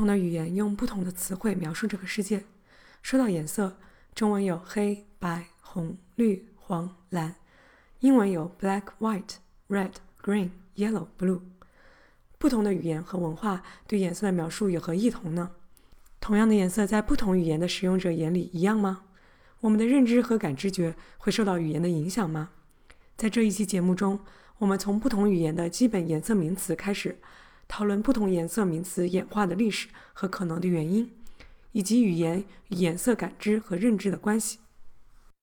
不同的语言用不同的词汇描述这个世界。说到颜色，中文有黑白、红、绿、黄、蓝；英文有 black、white、red、green、yellow、blue。不同的语言和文化对颜色的描述有何异同呢？同样的颜色在不同语言的使用者眼里一样吗？我们的认知和感知觉会受到语言的影响吗？在这一期节目中，我们从不同语言的基本颜色名词开始。讨论不同颜色名词演化的历史和可能的原因，以及语言与颜色感知和认知的关系。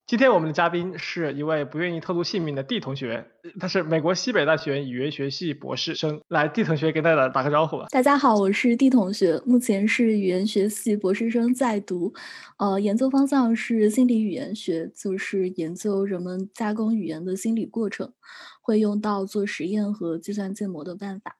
今天我们的嘉宾是一位不愿意透露姓名的 D 同学，他是美国西北大学语言学系博士生。来，D 同学跟大家打个招呼吧。大家好，我是 D 同学，目前是语言学系博士生在读，呃，研究方向是心理语言学，就是研究人们加工语言的心理过程，会用到做实验和计算建模的办法。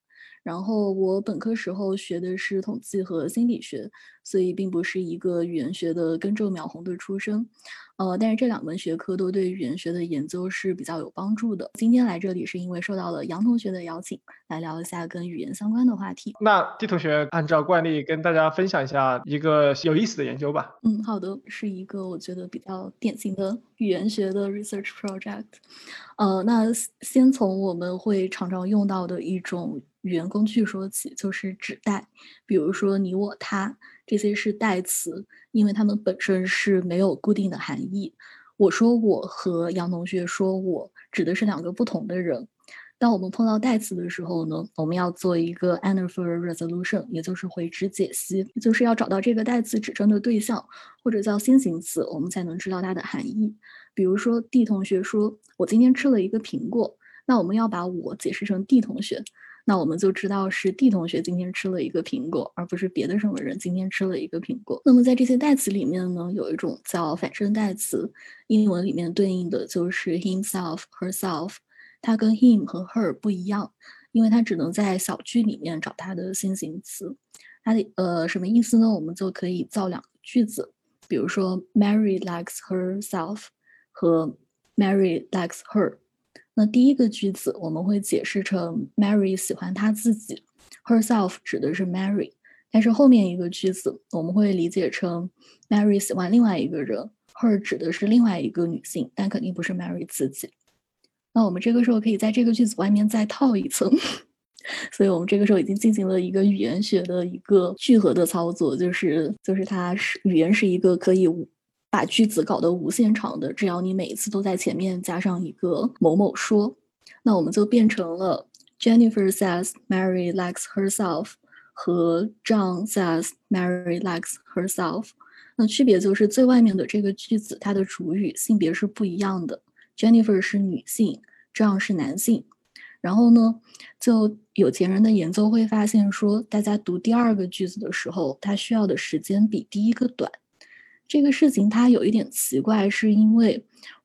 然后我本科时候学的是统计和心理学，所以并不是一个语言学的根正苗红的出身，呃，但是这两门学科都对语言学的研究是比较有帮助的。今天来这里是因为受到了杨同学的邀请，来聊一下跟语言相关的话题。那 D 同学按照惯例跟大家分享一下一个有意思的研究吧。嗯，好的，是一个我觉得比较典型的语言学的 research project。呃，那先从我们会常常用到的一种。语言工具说起，就是指代，比如说你、我、他，这些是代词，因为它们本身是没有固定的含义。我说我和杨同学说我，指的是两个不同的人。当我们碰到代词的时候呢，我们要做一个 anaphor resolution，也就是回执解析，就是要找到这个代词指称的对象，或者叫先行词，我们才能知道它的含义。比如说 D 同学说我今天吃了一个苹果，那我们要把我解释成 D 同学。那我们就知道是 D 同学今天吃了一个苹果，而不是别的什么人今天吃了一个苹果。那么在这些代词里面呢，有一种叫反身代词，英文里面对应的就是 himself、herself。它跟 him 和 her 不一样，因为它只能在小句里面找它的先行词。它的呃什么意思呢？我们就可以造两个句子，比如说 Mary likes herself 和 Mary likes her。那第一个句子我们会解释成 Mary 喜欢她自己，herself 指的是 Mary，但是后面一个句子我们会理解成 Mary 喜欢另外一个人，her 指的是另外一个女性，但肯定不是 Mary 自己。那我们这个时候可以在这个句子外面再套一层，所以我们这个时候已经进行了一个语言学的一个聚合的操作，就是就是它是语言是一个可以。把句子搞得无限长的，只要你每一次都在前面加上一个某某说，那我们就变成了 Jennifer says Mary likes herself 和 John says Mary likes herself。那区别就是最外面的这个句子，它的主语性别是不一样的，Jennifer 是女性，John 是男性。然后呢，就有钱人的研究会发现说，大家读第二个句子的时候，它需要的时间比第一个短。这个事情它有一点奇怪，是因为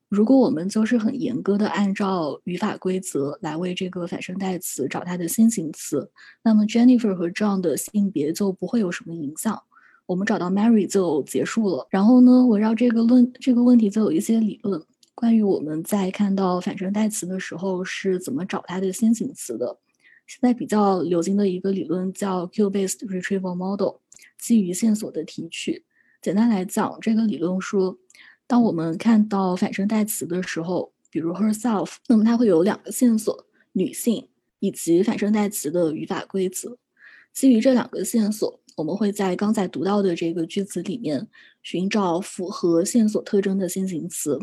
如果我们就是很严格的按照语法规则来为这个反身代词找它的先行词，那么 Jennifer 和 John 的性别就不会有什么影响，我们找到 Mary 就结束了。然后呢，围绕这个论这个问题就有一些理论，关于我们在看到反身代词的时候是怎么找它的先行词的。现在比较流行的一个理论叫 Q-based retrieval model，基于线索的提取。简单来讲，这个理论说，当我们看到反身代词的时候，比如 herself，那么它会有两个线索：女性以及反身代词的语法规则。基于这两个线索，我们会在刚才读到的这个句子里面寻找符合线索特征的先行词。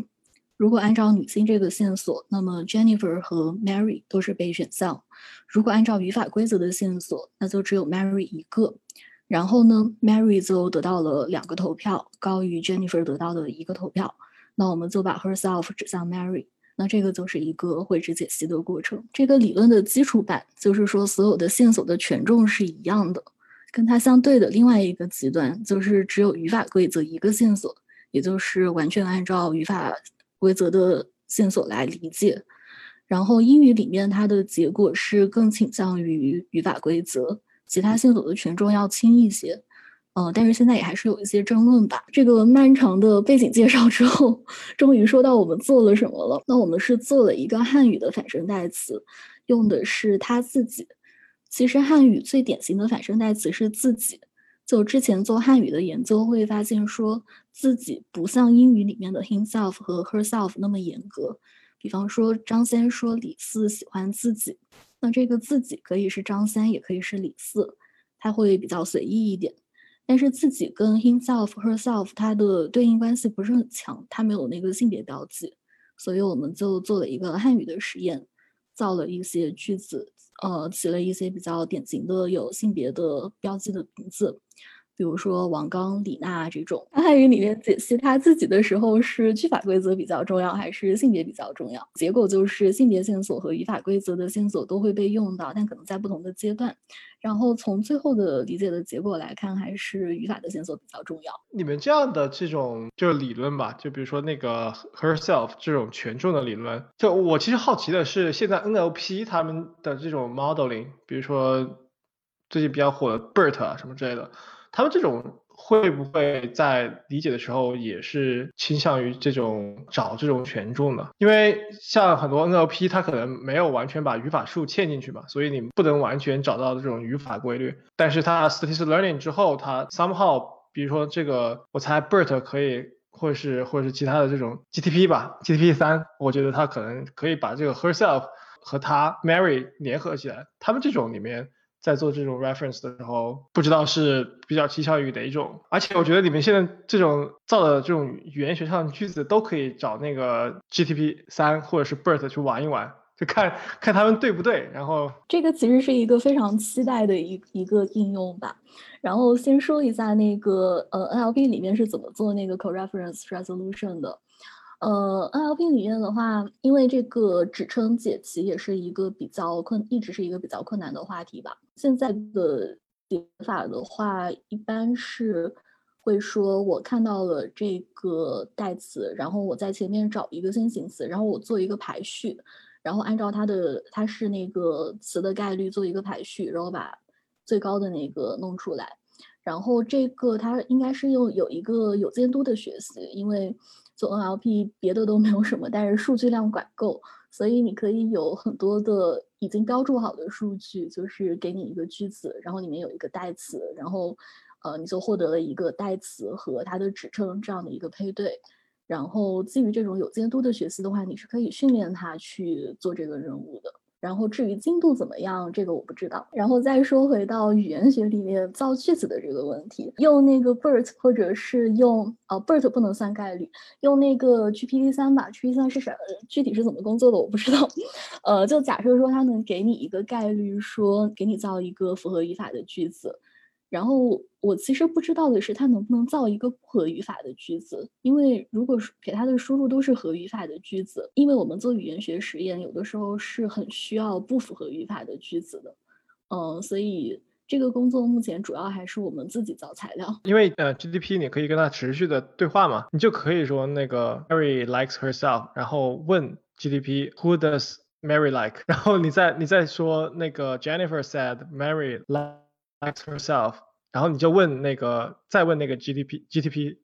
如果按照女性这个线索，那么 Jennifer 和 Mary 都是备选项；如果按照语法规则的线索，那就只有 Mary 一个。然后呢，Mary 就得到了两个投票，高于 Jennifer 得到的一个投票。那我们就把 herself 指向 Mary。那这个就是一个绘制解析的过程。这个理论的基础版就是说，所有的线索的权重是一样的。跟它相对的另外一个极端，就是只有语法规则一个线索，也就是完全按照语法规则的线索来理解。然后英语里面它的结果是更倾向于语法规则，其他线索的权重要轻一些。嗯，但是现在也还是有一些争论吧。这个漫长的背景介绍之后，终于说到我们做了什么了。那我们是做了一个汉语的反身代词，用的是他自己。其实汉语最典型的反身代词是自己。就之前做汉语的研究会发现，说自己不像英语里面的 himself 和 herself 那么严格。比方说张三说李四喜欢自己，那这个自己可以是张三，也可以是李四，它会比较随意一点。但是自己跟 himself、herself 它的对应关系不是很强，它没有那个性别标记，所以我们就做了一个汉语的实验，造了一些句子。呃，起了一些比较典型的有性别的标记的名字，比如说王刚、李娜这种。汉语里面解析他自己的时候，是句法规则比较重要，还是性别比较重要？结果就是性别线索和语法规则的线索都会被用到，但可能在不同的阶段。然后从最后的理解的结果来看，还是语法的线索比较重要。你们这样的这种就是理论吧，就比如说那个 herself 这种权重的理论，就我其实好奇的是，现在 NLP 他们的这种 modeling，比如说最近比较火的 BERT 啊什么之类的，他们这种。会不会在理解的时候也是倾向于这种找这种权重呢？因为像很多 NLP 它可能没有完全把语法树嵌进去嘛，所以你不能完全找到这种语法规律。但是它 statistical learning 之后，它 somehow 比如说这个，我猜 BERT 可以，或者是或者是其他的这种 GTP 吧，GTP 三，我觉得它可能可以把这个 herself 和它 Mary 联合起来，他们这种里面。在做这种 reference 的时候，不知道是比较倾向于哪一种，而且我觉得你们现在这种造的这种语言学上的句子都可以找那个 GTP 三或者是 BERT 去玩一玩，就看看他们对不对。然后这个其实是一个非常期待的一一个应用吧。然后先说一下那个呃 NLP 里面是怎么做那个 co-reference resolution 的。呃，NLP 里面的话，因为这个指称解题也是一个比较困，一直是一个比较困难的话题吧。现在的解法的话，一般是会说，我看到了这个代词，然后我在前面找一个先行词，然后我做一个排序，然后按照它的它是那个词的概率做一个排序，然后把最高的那个弄出来。然后这个它应该是用有一个有监督的学习，因为。做 NLP 别的都没有什么，但是数据量管够，所以你可以有很多的已经标注好的数据，就是给你一个句子，然后里面有一个代词，然后呃你就获得了一个代词和它的指称这样的一个配对，然后基于这种有监督的学习的话，你是可以训练它去做这个任务的。然后至于精度怎么样，这个我不知道。然后再说回到语言学里面造句子的这个问题，用那个 BERT 或者是用呃 BERT 不能算概率，用那个 GPT 三吧。GPT 三是什？具体是怎么工作的我不知道。呃，就假设说它能给你一个概率，说给你造一个符合语法的句子。然后我其实不知道的是，它能不能造一个不合语法的句子？因为如果给它的输入都是合语法的句子，因为我们做语言学实验，有的时候是很需要不符合语法的句子的。嗯，所以这个工作目前主要还是我们自己造材料。因为呃，GDP 你可以跟它持续的对话嘛，你就可以说那个 Mary likes herself，然后问 GDP Who does Mary like？然后你再你再说那个 Jennifer said Mary like。Likes herself，然后你就问那个，再问那个 GTP，GTP，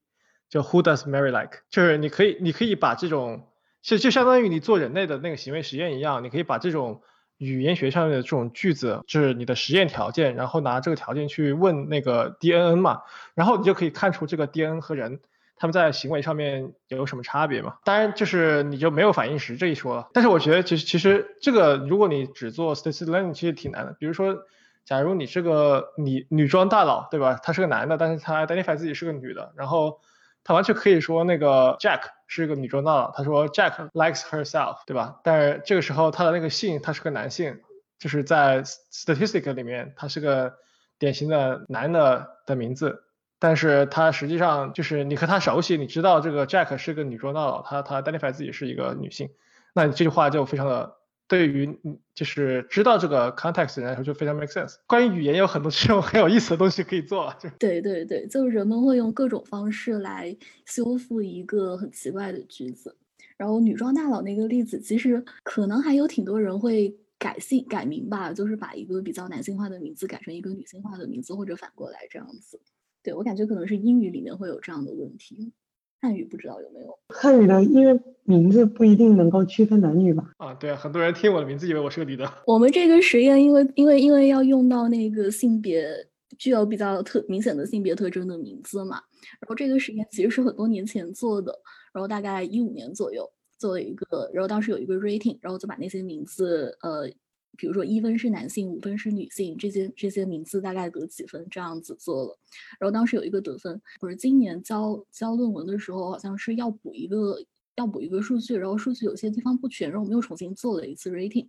就 Who does Mary like？就是你可以，你可以把这种，就就相当于你做人类的那个行为实验一样，你可以把这种语言学上面的这种句子，就是你的实验条件，然后拿这个条件去问那个 DNN 嘛，然后你就可以看出这个 DNN 和人他们在行为上面有什么差别嘛。当然，就是你就没有反应时这一说了。但是我觉得，其实其实这个如果你只做 statistical learning，其实挺难的。比如说。假如你是个女女装大佬，对吧？他是个男的，但是他 identify 自己是个女的，然后他完全可以说那个 Jack 是个女装大佬，他说 Jack likes herself，对吧？但是这个时候他的那个姓他是个男性，就是在 statistic 里面他是个典型的男的的名字，但是他实际上就是你和他熟悉，你知道这个 Jack 是个女装大佬，他他 identify 自己是一个女性。那你这句话就非常的对于嗯就是知道这个 context 的人来说就非常 make sense。关于语言有很多 这种很有意思的东西可以做，就对对对，就是人们会用各种方式来修复一个很奇怪的句子。然后女装大佬那个例子，其实可能还有挺多人会改姓改名吧，就是把一个比较男性化的名字改成一个女性化的名字，或者反过来这样子。对我感觉可能是英语里面会有这样的问题，汉语不知道有没有。汉语的因为名字不一定能够区分男女吧？啊，对啊，很多人听我的名字以为我是个女的。我们这个实验，因为因为因为要用到那个性别具有比较特明显的性别特征的名字嘛，然后这个实验其实是很多年前做的，然后大概一五年左右。做了一个，然后当时有一个 rating，然后就把那些名字，呃，比如说一分是男性，五分是女性，这些这些名字大概得几分这样子做了，然后当时有一个得分，不是今年交交论文的时候好像是要补一个要补一个数据，然后数据有些地方不全，然后我们又重新做了一次 rating。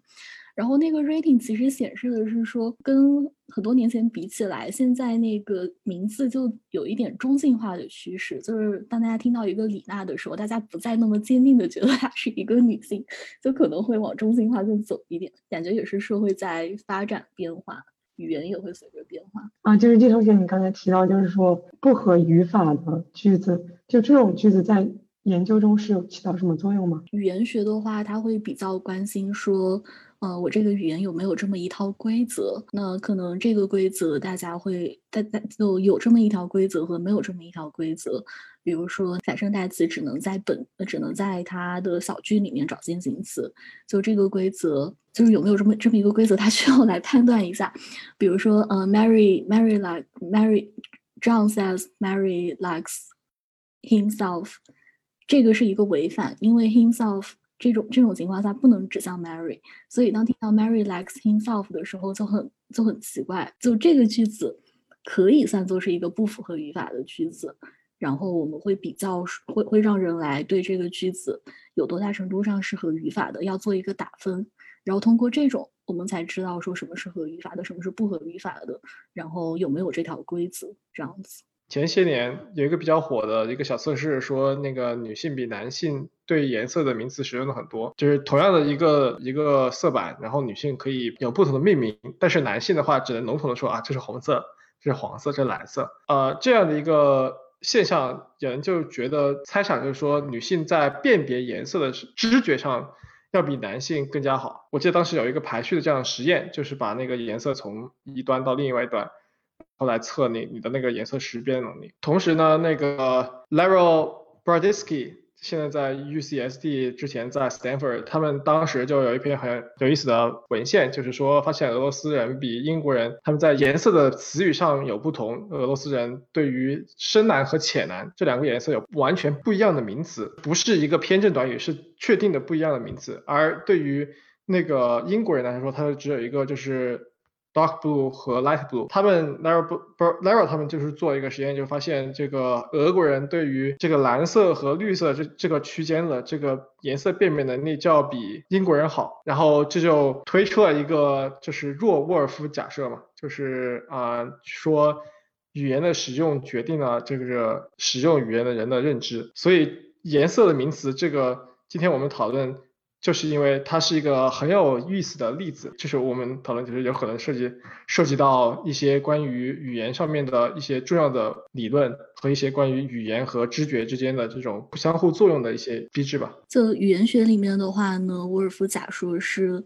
然后那个 rating 其实显示的是说，跟很多年前比起来，现在那个名字就有一点中性化的趋势。就是当大家听到一个李娜的时候，大家不再那么坚定的觉得她是一个女性，就可能会往中性化更走一点。感觉也是社会在发展变化，语言也会随着变化。啊，就是季同学，你刚才提到，就是说不合语法的句子，就这种句子在研究中是有起到什么作用吗？语言学的话，它会比较关心说。呃，我这个语言有没有这么一套规则？那可能这个规则大家会，大家就有这么一条规则和没有这么一条规则。比如说，反身代词只能在本，只能在它的小句里面找先行词。就这个规则，就是有没有这么这么一个规则，它需要来判断一下。比如说，呃，Mary，Mary like，Mary，John says Mary likes himself，这个是一个违反，因为 himself。这种这种情况下不能指向 Mary，所以当听到 Mary likes himself 的时候就很就很奇怪。就这个句子可以算作是一个不符合语法的句子，然后我们会比较会会让人来对这个句子有多大程度上是合语法的，要做一个打分，然后通过这种我们才知道说什么是合语法的，什么是不合语法的，然后有没有这条规则这样子。前些年有一个比较火的一个小测试，说那个女性比男性对颜色的名词使用的很多，就是同样的一个一个色板，然后女性可以有不同的命名，但是男性的话只能笼统的说啊，这是红色，这是黄色，这是蓝色，呃，这样的一个现象，有人就觉得猜想就是说女性在辨别颜色的知觉上要比男性更加好。我记得当时有一个排序的这样的实验，就是把那个颜色从一端到另外一端。后来测你你的那个颜色识别能力，同时呢，那个 Larry Brodisky 现在在 UCSD，之前在 Stanford，他们当时就有一篇很有意思的文献，就是说发现俄罗斯人比英国人他们在颜色的词语上有不同，俄罗斯人对于深蓝和浅蓝这两个颜色有完全不一样的名词，不是一个偏正短语，是确定的不一样的名词，而对于那个英国人来说，他只有一个就是。Dark blue 和 light blue，他们 Larry 不不 Larry 他们就是做一个实验，就发现这个俄国人对于这个蓝色和绿色这这个区间的这个颜色辨别能力就要比英国人好，然后这就推出了一个就是弱沃尔夫假设嘛，就是啊说语言的使用决定了这个使用语言的人的认知，所以颜色的名词这个今天我们讨论。就是因为它是一个很有意思的例子，就是我们讨论其实有可能涉及涉及到一些关于语言上面的一些重要的理论和一些关于语言和知觉之间的这种不相互作用的一些机制吧。就语言学里面的话呢，沃尔夫假说是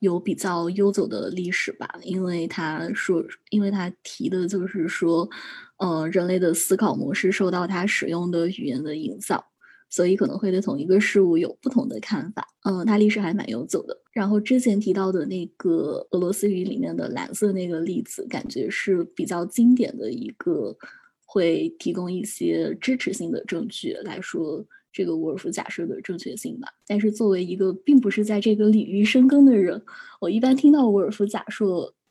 有比较悠久的历史吧，因为他说，因为他提的就是说，呃，人类的思考模式受到他使用的语言的影响。所以可能会对同一个事物有不同的看法。嗯，它历史还蛮悠久的。然后之前提到的那个俄罗斯语里面的蓝色那个例子，感觉是比较经典的一个，会提供一些支持性的证据来说这个沃尔夫假设的正确性吧。但是作为一个并不是在这个领域深耕的人，我一般听到沃尔夫假设，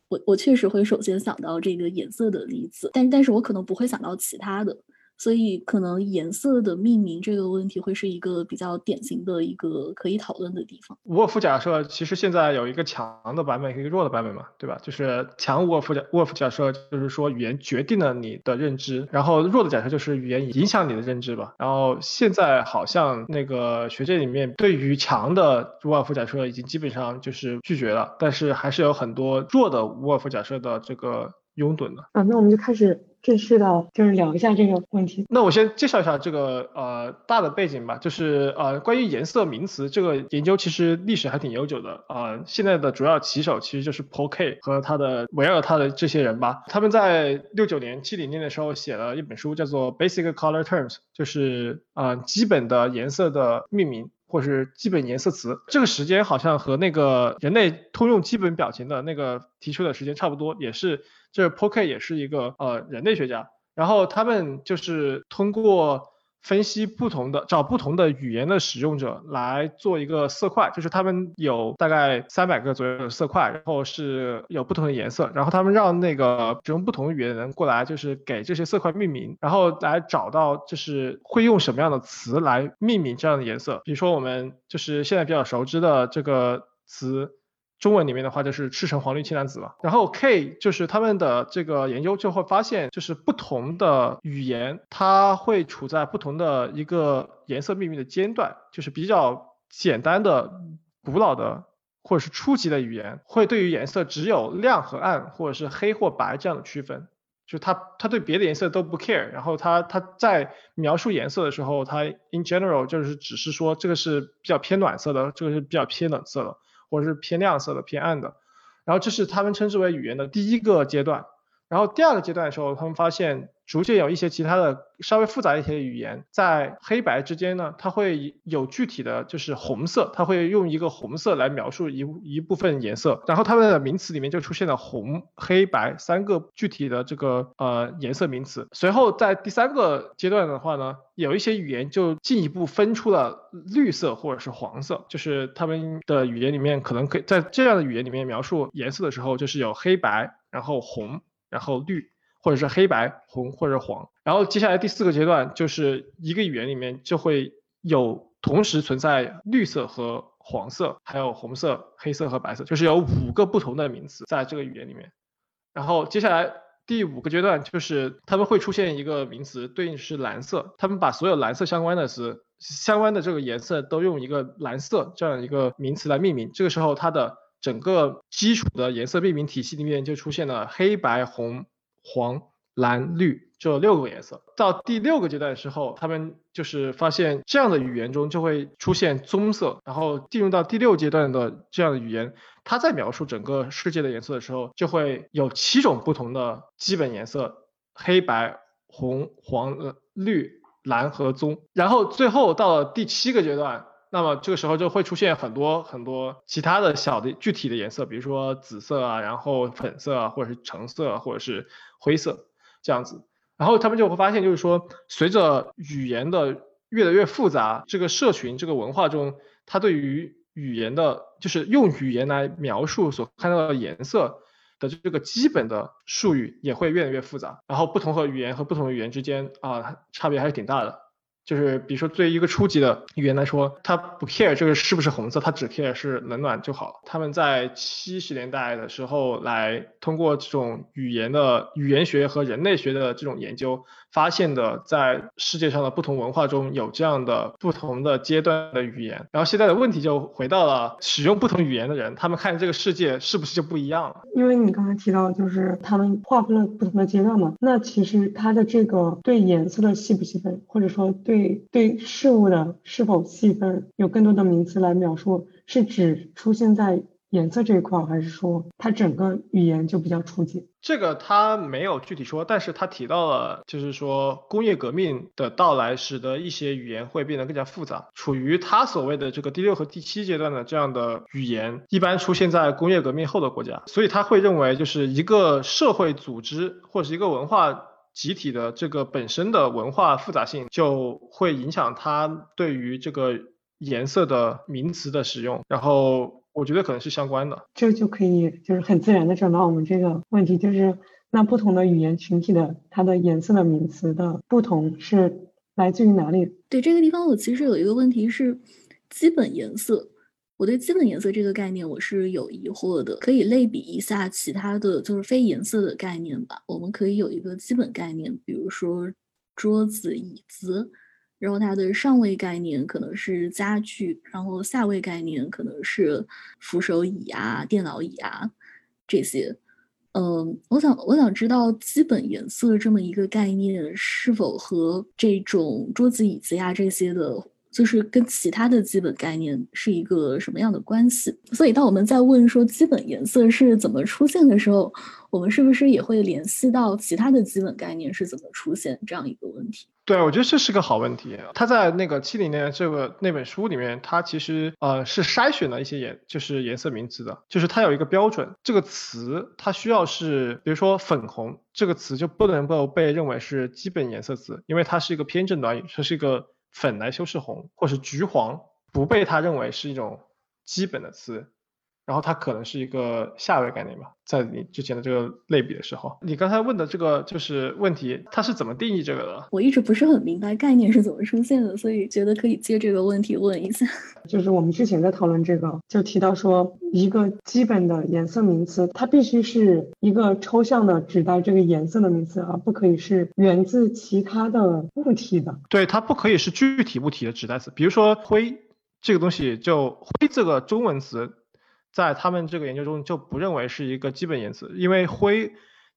我我确实会首先想到这个颜色的例子，但但是我可能不会想到其他的。所以可能颜色的命名这个问题会是一个比较典型的一个可以讨论的地方。沃尔夫假设其实现在有一个强的版本和一个弱的版本嘛，对吧？就是强沃尔夫假沃尔夫假设就是说语言决定了你的认知，然后弱的假设就是语言影响你的认知吧。然后现在好像那个学界里面对于强的沃尔夫假设已经基本上就是拒绝了，但是还是有很多弱的沃尔夫假设的这个拥趸的。啊，那我们就开始正式的，就是聊一下这个问题。那我先介绍一下这个呃大的背景吧，就是呃关于颜色名词这个研究其实历史还挺悠久的啊、呃现在的主要旗手其实就是 Paul K 和他的围绕他的这些人吧，他们在六九年、七零年的时候写了一本书，叫做 Basic Color Terms，就是啊、呃基本的颜色的命名。或是基本颜色词，这个时间好像和那个人类通用基本表情的那个提出的时间差不多，也是这 p o k e 也是一个呃人类学家，然后他们就是通过分析不同的找不同的语言的使用者来做一个色块，就是他们有大概三百个左右的色块，然后是有不同的颜色，然后他们让那个使用不同语言的人过来，就是给这些色块命名，然后来找到就是会用什么样的词来命名这样的颜色，比如说我们就是现在比较熟知的这个词。中文里面的话就是赤橙黄绿青蓝紫嘛，然后 K 就是他们的这个研究就会发现，就是不同的语言它会处在不同的一个颜色命名的间段，就是比较简单的、古老的或者是初级的语言，会对于颜色只有亮和暗，或者是黑或白这样的区分。就他他对别的颜色都不 care，然后他他在描述颜色的时候，他 in general 就是只是说这个是比较偏暖色的，这个是比较偏冷色的。或者是偏亮色的、偏暗的，然后这是他们称之为语言的第一个阶段。然后第二个阶段的时候，他们发现逐渐有一些其他的稍微复杂一些的语言，在黑白之间呢，它会有具体的就是红色，它会用一个红色来描述一一部分颜色，然后它们的名词里面就出现了红、黑白三个具体的这个呃颜色名词。随后在第三个阶段的话呢，有一些语言就进一步分出了绿色或者是黄色，就是他们的语言里面可能可以在这样的语言里面描述颜色的时候，就是有黑白，然后红。然后绿，或者是黑白、红或者黄。然后接下来第四个阶段就是一个语言里面就会有同时存在绿色和黄色，还有红色、黑色和白色，就是有五个不同的名词在这个语言里面。然后接下来第五个阶段就是他们会出现一个名词，对应是蓝色。他们把所有蓝色相关的词、相关的这个颜色都用一个蓝色这样一个名词来命名。这个时候它的整个基础的颜色命名体系里面就出现了黑白红黄蓝绿这六个颜色。到第六个阶段的时候，他们就是发现这样的语言中就会出现棕色，然后进入到第六阶段的这样的语言，它在描述整个世界的颜色的时候，就会有七种不同的基本颜色：黑白红黄绿蓝和棕。然后最后到了第七个阶段。那么这个时候就会出现很多很多其他的小的具体的颜色，比如说紫色啊，然后粉色啊，或者是橙色，或者是灰色这样子。然后他们就会发现，就是说随着语言的越来越复杂，这个社群这个文化中，它对于语言的，就是用语言来描述所看到的颜色的这个基本的术语也会越来越复杂。然后不同和语言和不同的语言之间啊，差别还是挺大的。就是比如说，对于一个初级的语言来说，它不 care 这个是不是红色，它只 care 是冷暖就好了。他们在七十年代的时候，来通过这种语言的语言学和人类学的这种研究，发现的在世界上的不同文化中有这样的不同的阶段的语言。然后现在的问题就回到了使用不同语言的人，他们看这个世界是不是就不一样了？因为你刚才提到，就是他们划分了不同的阶段嘛，那其实它的这个对颜色的细不细分，或者说对对事物的是否细分，有更多的名词来描述，是指出现在颜色这一块，还是说它整个语言就比较初级？这个他没有具体说，但是他提到了，就是说工业革命的到来使得一些语言会变得更加复杂。处于他所谓的这个第六和第七阶段的这样的语言，一般出现在工业革命后的国家，所以他会认为，就是一个社会组织或者是一个文化集体的这个本身的文化复杂性，就会影响它对于这个颜色的名词的使用，然后我觉得可能是相关的。这就可以就是很自然的转到我们这个问题，就是那不同的语言群体的它的颜色的名词的不同是来自于哪里？对这个地方，我其实有一个问题是基本颜色。我对基本颜色这个概念我是有疑惑的，可以类比一下其他的就是非颜色的概念吧。我们可以有一个基本概念，比如说桌子、椅子，然后它的上位概念可能是家具，然后下位概念可能是扶手椅啊、电脑椅啊这些。嗯，我想我想知道基本颜色这么一个概念是否和这种桌子、椅子呀这些的。就是跟其他的基本概念是一个什么样的关系？所以当我们在问说基本颜色是怎么出现的时候，我们是不是也会联系到其他的基本概念是怎么出现这样一个问题？对，我觉得这是个好问题。他在那个七零年这个那本书里面，他其实呃是筛选了一些颜，就是颜色名词的，就是它有一个标准，这个词它需要是，比如说粉红这个词就不能够被认为是基本颜色词，因为它是一个偏正短语，它是一个。粉来修饰红，或是橘黄，不被他认为是一种基本的词。然后它可能是一个下位概念吧，在你之前的这个类比的时候，你刚才问的这个就是问题，它是怎么定义这个的？我一直不是很明白概念是怎么出现的，所以觉得可以借这个问题问一下。就是我们之前在讨论这个，就提到说，一个基本的颜色名词，它必须是一个抽象的指代这个颜色的名词，而不可以是源自其他的物体的。对，它不可以是具体物体的指代词，比如说灰这个东西，就灰这个中文词。在他们这个研究中就不认为是一个基本颜色，因为灰，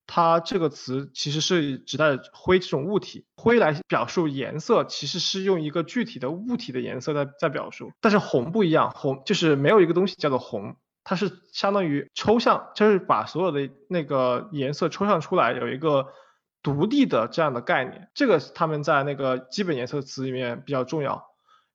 它这个词其实是指代灰这种物体，灰来表述颜色，其实是用一个具体的物体的颜色在在表述。但是红不一样，红就是没有一个东西叫做红，它是相当于抽象，就是把所有的那个颜色抽象出来，有一个独立的这样的概念。这个他们在那个基本颜色词里面比较重要。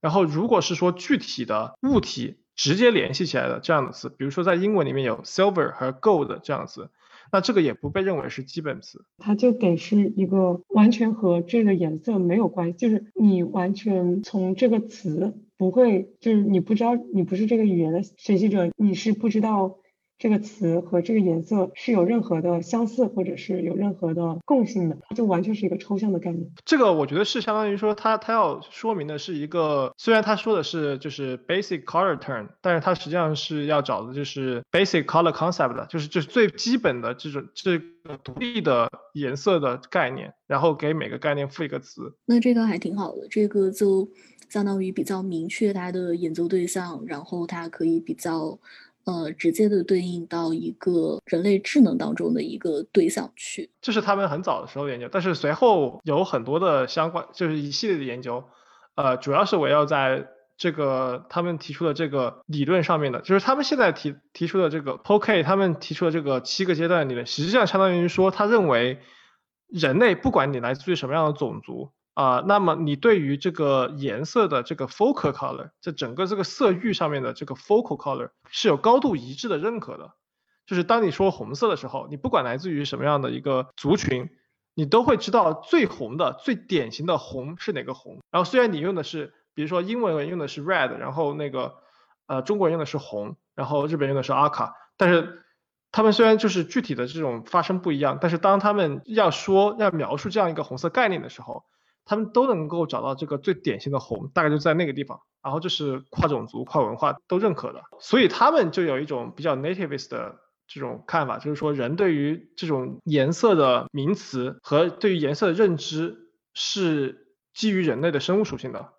然后如果是说具体的物体。直接联系起来的这样的词，比如说在英文里面有 silver 和 gold 这样的词，那这个也不被认为是基本词，它就得是一个完全和这个颜色没有关系，就是你完全从这个词不会，就是你不知道你不是这个语言的学习者，你是不知道。这个词和这个颜色是有任何的相似，或者是有任何的共性的，它就完全是一个抽象的概念。这个我觉得是相当于说，它它要说明的是一个，虽然它说的是就是 basic color term，但是它实际上是要找的就是 basic color concept 的，就是就是最基本的这种这个独立的颜色的概念，然后给每个概念赋一个词。那这个还挺好的，这个就相当于比较明确它的演奏对象，然后它可以比较。呃，直接的对应到一个人类智能当中的一个对象去，这是他们很早的时候研究，但是随后有很多的相关，就是一系列的研究，呃，主要是围绕在这个他们提出的这个理论上面的，就是他们现在提提出的这个 POK，他们提出的这个七个阶段理论，实际上相当于说，他认为人类不管你来自于什么样的种族。啊，那么你对于这个颜色的这个 focal color，这整个这个色域上面的这个 focal color 是有高度一致的认可的。就是当你说红色的时候，你不管来自于什么样的一个族群，你都会知道最红的、最典型的红是哪个红。然后虽然你用的是，比如说英文人用的是 red，然后那个呃中国人用的是红，然后日本人用的是阿卡，但是他们虽然就是具体的这种发生不一样，但是当他们要说要描述这样一个红色概念的时候，他们都能够找到这个最典型的红，大概就在那个地方。然后这是跨种族、跨文化都认可的，所以他们就有一种比较 nativist 的这种看法，就是说人对于这种颜色的名词和对于颜色的认知是基于人类的生物属性的。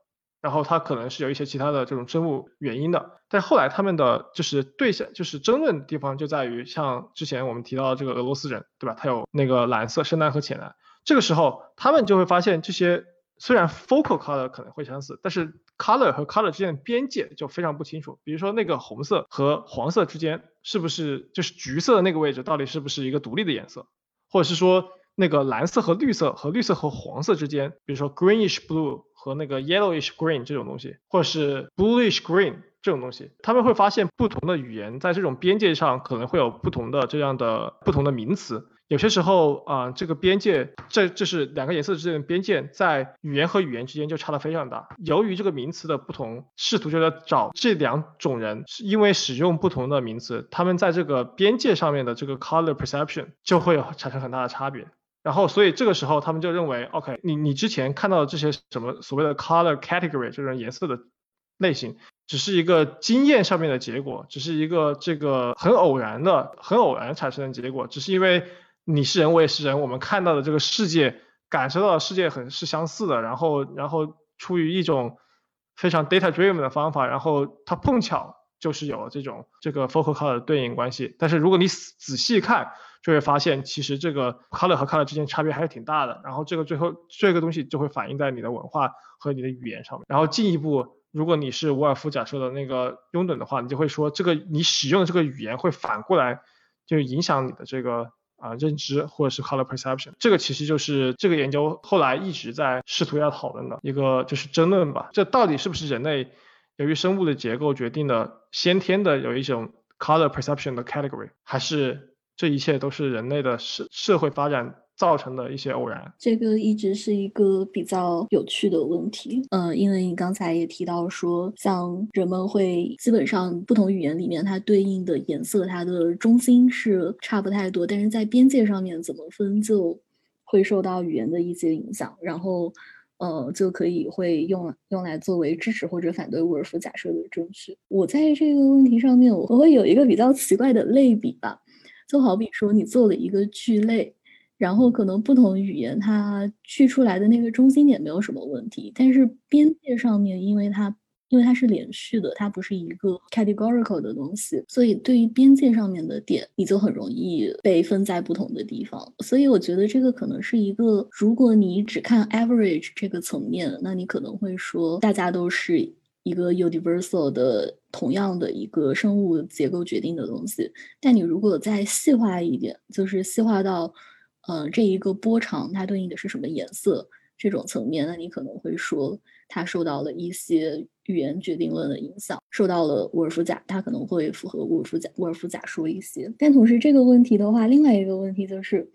然后它可能是有一些其他的这种生物原因的。但后来他们的就是对象就是争论的地方就在于，像之前我们提到的这个俄罗斯人，对吧？他有那个蓝色、深蓝和浅蓝。这个时候，他们就会发现，这些虽然 focal color 可能会相似，但是 color 和 color 之间的边界就非常不清楚。比如说，那个红色和黄色之间是不是就是橘色的那个位置，到底是不是一个独立的颜色？或者是说，那个蓝色和绿色和绿色和黄色之间，比如说 greenish blue 和那个 yellowish green 这种东西，或者是 bluish green 这种东西，他们会发现不同的语言在这种边界上可能会有不同的这样的不同的名词。有些时候啊、这个边界，这这是两个颜色之间的边界，在语言和语言之间就差得非常大。由于这个名词的不同，试图就在找这两种人，是因为使用不同的名词，他们在这个边界上面的这个 color perception 就会产生很大的差别。然后，所以这个时候他们就认为，OK，你你之前看到的这些什么所谓的 color category 这种颜色的类型，只是一个经验上面的结果，只是一个这个很偶然的、很偶然产生的结果，只是因为你是人，我也是人，我们看到的这个世界、感受到的世界很是相似的，然后然后出于一种非常 data driven 的方法，然后它碰巧就是有这种这个 focal color 的对应关系。但是如果你仔仔细看，就会发现其实这个 color 和 color 之间差别还是挺大的。然后这个最后这个东西就会反映在你的文化和你的语言上面。然后进一步，如果你是伍尔夫假设的那个拥趸的话，你就会说这个你使用的这个语言会反过来就影响你的这个。啊，认知或者是 color perception，这个其实就是这个研究后来一直在试图要讨论的一个就是争论吧。这到底是不是人类由于生物的结构决定的先天的有一种 color perception 的 category，还是这一切都是人类的社社会发展造成的一些偶然？这个一直是一个比较有趣的问题，呃，因为你刚才也提到说，像人们会基本上不同语言里面它对应的颜色，它的中心是差不太多，但是在边界上面怎么分就会受到语言的一些影响，然后呃就可以会用用来作为支持或者反对沃尔夫假设的证据。我在这个问题上面，我会有一个比较奇怪的类比吧，就好比说你做了一个聚类。然后可能不同语言它去出来的那个中心点没有什么问题，但是边界上面，因为它因为它是连续的，它不是一个 categorical 的东西，所以对于边界上面的点，你就很容易被分在不同的地方。所以我觉得这个可能是一个，如果你只看 average 这个层面，那你可能会说大家都是一个 universal 的同样的一个生物结构决定的东西。但你如果再细化一点，就是细化到呃，这一个波长它对应的是什么颜色？这种层面，那你可能会说它受到了一些语言决定论的影响，受到了沃尔夫假，它可能会符合沃尔夫假沃尔夫假说一些。但同时这个问题的话，另外一个问题就是，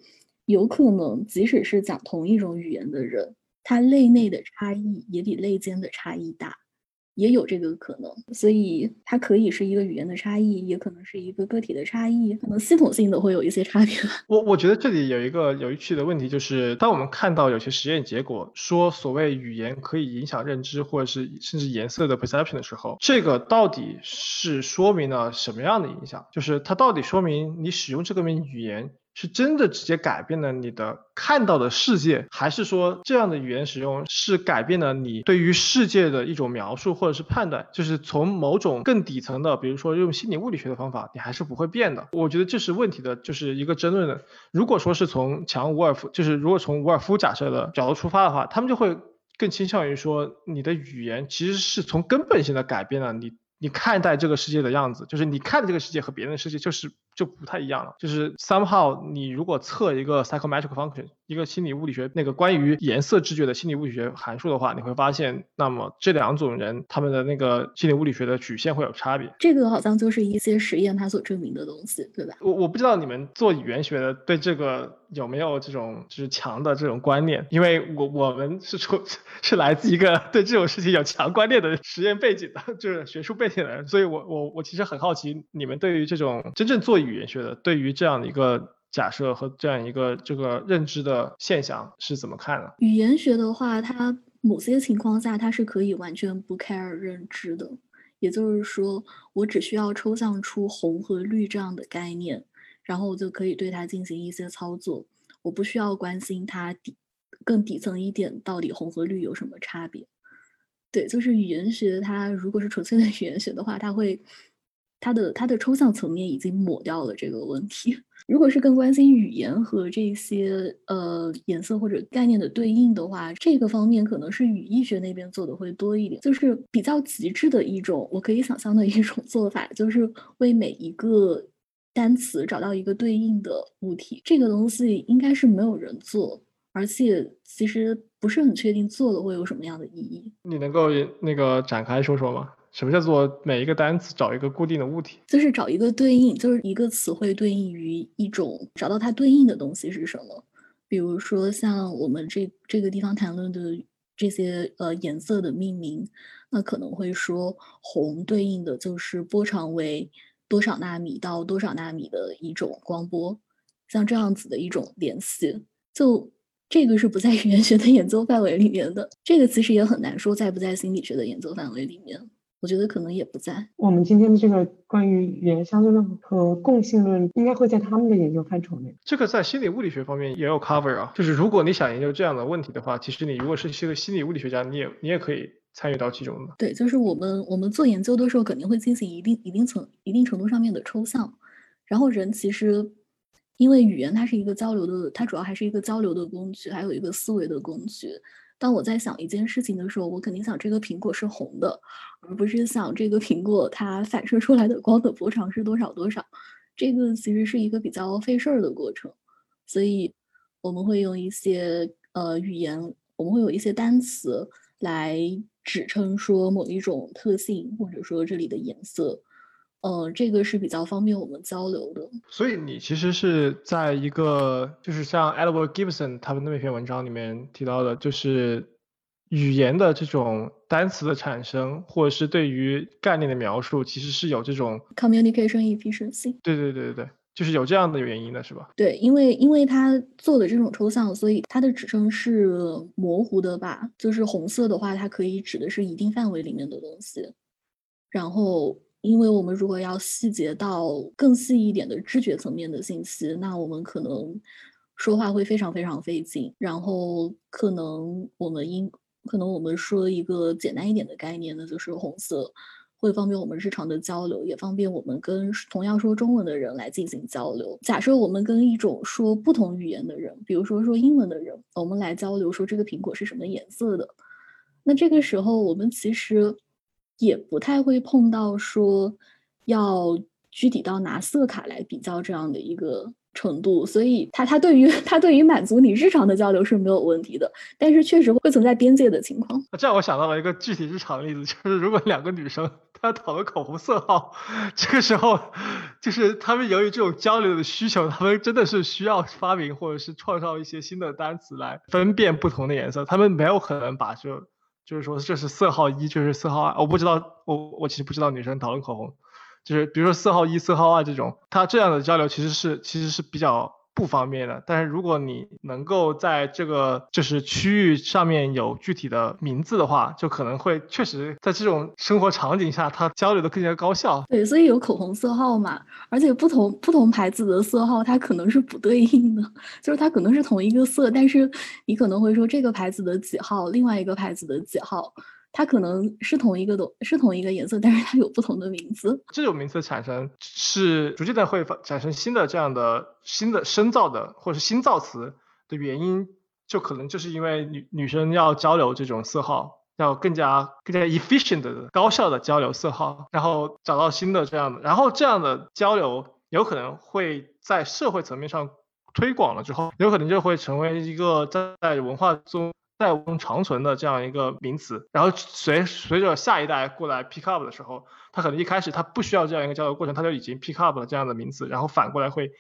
有可能即使是讲同一种语言的人，他类内的差异也比类间的差异大。也有这个可能，所以它可以是一个语言的差异，也可能是一个个体的差异，可能系统性的会有一些差别。我我觉得这里有一个有趣的问题，就是当我们看到有些实验结果说所谓语言可以影响认知，或者是甚至颜色的 perception 的时候，这个到底是说明了什么样的影响？就是它到底说明你使用这个名语言是真的直接改变了你的看到的世界，还是说这样的语言使用是改变了你对于世界的一种描述或者是判断？就是从某种更底层的，比如说用心理物理学的方法，你还是不会变的。我觉得这是问题的，就是一个争论的。如果说是从强伍尔夫，就是如果从伍尔夫假设的角度出发的话，他们就会更倾向于说，你的语言其实是从根本性的改变了你。你看待这个世界的样子，就是你看的这个世界和别人的世界就是就不太一样了。就是 somehow 你如果测一个 psychometric function，一个心理物理学那个关于颜色知觉的心理物理学函数的话，你会发现，那么这两种人他们的那个心理物理学的曲线会有差别。这个好像就是一些实验它所证明的东西，对吧？我我不知道你们做语言学的对这个有没有这种就是强的这种观念，因为我我们是出 是来自一个对这种事情有强观念的实验背景的，就是学术背景的人，所以我我我其实很好奇你们对于这种真正做语语言学的，对于这样的一个假设和这样一个这个认知的现象是怎么看的？语言学的话，它某些情况下它是可以完全不 care 认知的，也就是说，我只需要抽象出红和绿这样的概念，然后我就可以对它进行一些操作，我不需要关心它底更底层一点到底红和绿有什么差别。对，就是语言学，它如果是纯粹的 语言学的话，它会它的它的抽象层面已经抹掉了这个问题。如果是更关心语言和这些呃颜色或者概念的对应的话，这个方面可能是语义学那边做的会多一点，就是比较极致的一种我可以想象的一种做法，就是为每一个单词找到一个对应的物体。这个东西应该是没有人做，而且其实不是很确定做了会有什么样的意义。你能够那个展开说说吗？什么叫做每一个单词找一个固定的物体？就是找一个对应，就是一个词汇对应于一种，找到它对应的东西是什么。比如说像我们这这个地方谈论的这些呃颜色的命名，那可能会说红对应的就是波长为多少纳米到多少纳米的一种光波，像这样子的一种联系，就这个是不在语言学的 演奏范围里面的。这个其实也很难说在不在心理学的演奏范围里面。我觉得可能也不在。我们今天的这个关于语言相对论和共性论，应该会在他们的研究范畴内。这个在心理物理学方面也有 cover 啊。就是如果你想研究这样的问题的话，其实你如果是一个心理物理学家，你也你也可以参与到其中的。对，就是我们我们做研究的时候，肯定会进行一定一定层一定程度上面的抽象。然后人其实因为语言它是一个交流的，它主要还是一个交流的工具，还有一个思维的工具。当我在想一件事情的时候，我肯定想这个苹果是红的，而不是想这个苹果它反射出来的光的波长是多少多少。这个其实是一个比较费事儿的过程，所以我们会用一些呃语言，我们会有一些单词来指称说某一种特性，或者说这里的颜色。嗯，这个是比较方便我们交流的。所以你其实是在一个，就是像 Edward Gibson 他们那篇文章里面提到的，就是语言的这种单词的产生，或者是对于概念的描述，其实是有这种 communication efficiency。对对对对对，就是有这样的原因的，是吧？对，因为因为他做的这种抽象，所以它的指称是模糊的吧？就是红色的话，它可以指的是一定范围里面的东西，然后。因为我们如果要细节到更细一点的知觉层面的信息，那我们可能说话会非常非常费劲。然后可能我们应可能我们说一个简单一点的概念呢，就是红色会方便我们日常的交流，也方便我们跟同样说中文的人来进行交流。假设我们跟一种说不同语言的人，比如说说英文的人，我们来交流说这个苹果是什么颜色的，那这个时候我们其实。也不太会碰到说要具体到拿色卡来比较这样的一个程度，所以它它对于它对于满足你日常的交流是没有问题的，但是确实会存在边界的情况。这让我想到了一个具体日常的例子，就是如果两个女生她讨论口红色号，这个时候就是她们由于这种交流的需求，她们真的是需要发明或者是创造一些新的单词来分辨不同的颜色，她们没有可能把这。就是说，这是色号一，这是色号二。我不知道，我我其实不知道女生讨论口红，就是比如说色号一、色号二这种，它这样的交流其实是其实是比较。不方便的，但是如果你能够在这个就是区域上面有具体的名字的话，就可能会确实在这种生活场景下，它交流的更加高效。对，所以有口红色号嘛，而且不同不同牌子的色号它可能是不对应的，就是它可能是同一个色，但是你可能会说这个牌子的几号，另外一个牌子的几号。它可能是同一个的，是同一个颜色，但是它有不同的名字。这种名词产生是逐渐的会发产生新的这样的新的深造的或者是新造词的原因，就可能就是因为女女生要交流这种色号，要更加更加 efficient 的高效的交流色号，然后找到新的这样的，然后这样的交流有可能会在社会层面上推广了之后，有可能就会成为一个在文化中。在中长存的这样一个名词，然后随随着下一代过来 pick up 的时候，他可能一开始他不需要这样一个交流过程，他就已经 pick up 了这样的名词，然后反过来会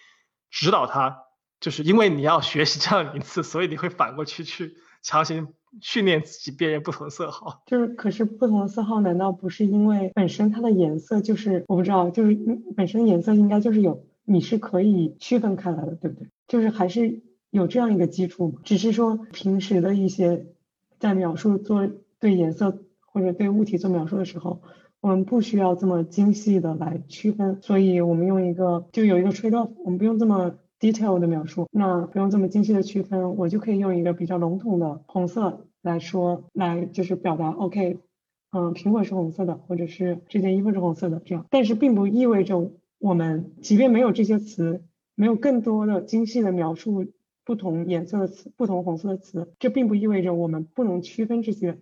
指导他，就是因为你要学习这样的名词，所以你会反过去去强行训练自己辨认不同色号。就是，可是不同的色号难道不是因为本身它的颜色就是我不知道，就是本身颜色应该就是有你是可以区分开来的，对不对？就是还是。有这样一个基础？只是说平时的一些在描述做对颜色或者对物体做描述的时候，我们不需要这么精细的来区分，所以我们用一个就有一个 trade off，我们不用这么 detail 的描述，那不用这么精细的区分，我就可以用一个比较笼统的红色来说，来就是表达 OK，嗯，苹果是红色的，或者是这件衣服是红色的这样，但是并不意味着我们即便没有这些词，没有更多的精细的描述。不同颜色的词，不同红色的词，这并不意味着我们不能区分这些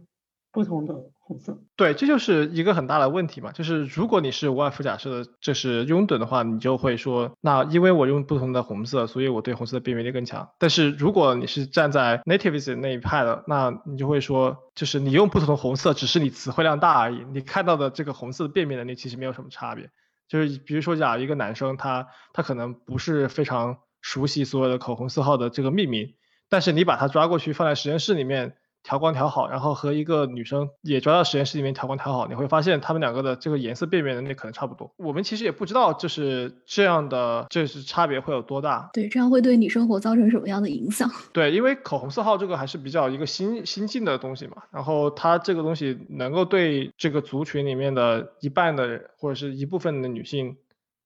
不同的红色。对，这就是一个很大的问题嘛，就是如果你是无外乎假设的这是拥趸的话，你就会说，那因为我用不同的红色，所以我对红色的辨别力更强。但是如果你是站在 nativism 那一派的，那你就会说，就是你用不同的红色，只是你词汇量大而已，你看到的这个红色的辨别能力其实没有什么差别。就是比如说，假如一个男生他他可能不是非常熟悉所有的口红色号的这个命名，但是你把他抓过去放在实验室里面。调光调好，然后和一个女生也抓到实验室里面调光调好，你会发现他们两个的这个颜色辨别能力可能差不多。我们其实也不知道就是这样的，这是差别会有多大。对，这样会对你生活造成什么样的影响？对，因为口红色号这个还是比较一个新新进的东西嘛，然后它这个东西能够对这个族群里面的一半的或者是一部分的女性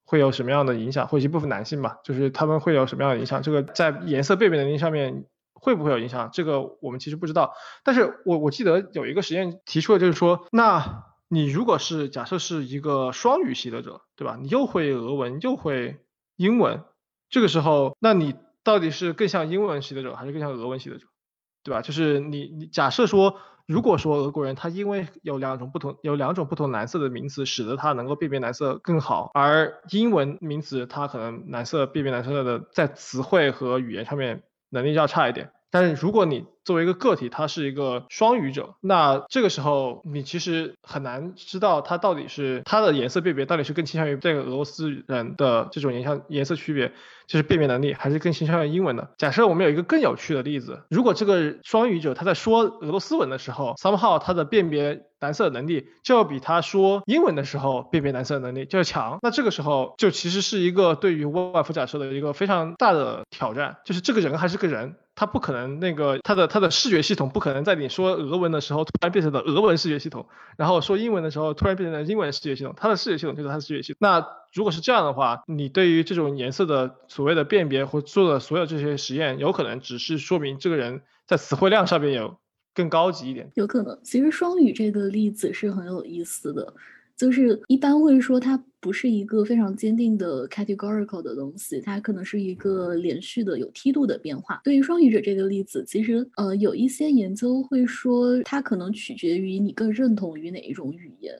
会有什么样的影响，或者一部分男性吧，就是他们会有什么样的影响？这个在颜色辨别能力上面。会不会有影响？这个我们其实不知道。但是我我记得有一个实验提出的就是说，那你如果是假设是一个双语习得者，对吧？你又会俄文又会英文，这个时候，那你到底是更像英文习得者还是更像俄文习得者，对吧？就是你你假设说，如果说俄国人他因为有两种不同有两种不同蓝色的名词，使得他能够辨别蓝色更好，而英文名词他可能蓝色辨别蓝色的在词汇和语言上面。能力要差一点，但是如果你作为一个个体，他是一个双语者，那这个时候你其实很难知道他到底是他的颜色辨别到底是更倾向于这个俄罗斯人的这种颜色颜色区别，就是辨别能力，还是更倾向于英文的。假设我们有一个更有趣的例子，如果这个双语者他在说俄罗斯文的时候，somehow 他的辨别蓝色能力就要比他说英文的时候辨别蓝色能力就要强，那这个时候就其实是一个对于沃尔夫假设的一个非常大的挑战，就是这个人还是个人。他不可能那个他的他的视觉系统不可能在你说俄文的时候突然变成了俄文视觉系统，然后说英文的时候突然变成了英文视觉系统。他的视觉系统就是他的视觉系统。那如果是这样的话，你对于这种颜色的所谓的辨别或做的所有这些实验，有可能只是说明这个人在词汇量上面有更高级一点。有可能，其实双语这个例子是很有意思的。就是一般会说它不是一个非常坚定的 categorical 的东西，它可能是一个连续的有梯度的变化。对于双语者这个例子，其实呃有一些研究会说它可能取决于你更认同于哪一种语言。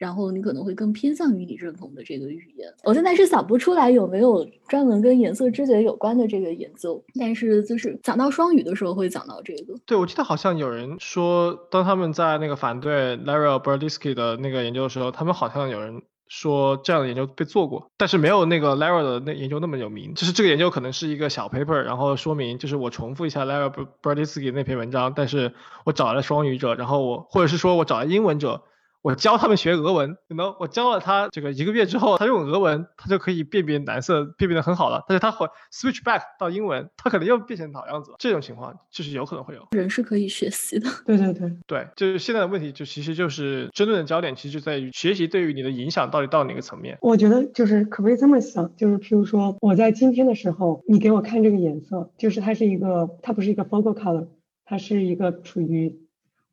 然后你可能会更偏向于你认同的这个语言。我现在是想不出来有没有专门跟颜色知觉有关的这个研究，但是就是讲到双语的时候会讲到这个。对，我记得好像有人说，当他们在那个反对 Larry Berdisky 的那个研究的时候，他们好像有人说这样的研究被做过，但是没有那个 Lara 的那研究那么有名。就是这个研究可能是一个小 paper，然后说明就是我重复一下 Lara Berdisky 那篇文章，但是我找来了双语者，然后我或者是说我找来英文者。我教他们学俄文，可能我教了他这个一个月之后，他用俄文，他就可以辨别蓝色，辨别的很好了。但是他会 switch back 到英文，他可能又变成老样子了。这种情况就是有可能会有。人是可以学习的。对对对对，就是现在的问题，就其实就是争论的焦点，其实就在于学习对于你的影响到底到哪个层面。我觉得就是可不可以这么想，就是譬如说我在今天的时候，你给我看这个颜色，就是它是一个，它不是一个 focal color，它是一个处于。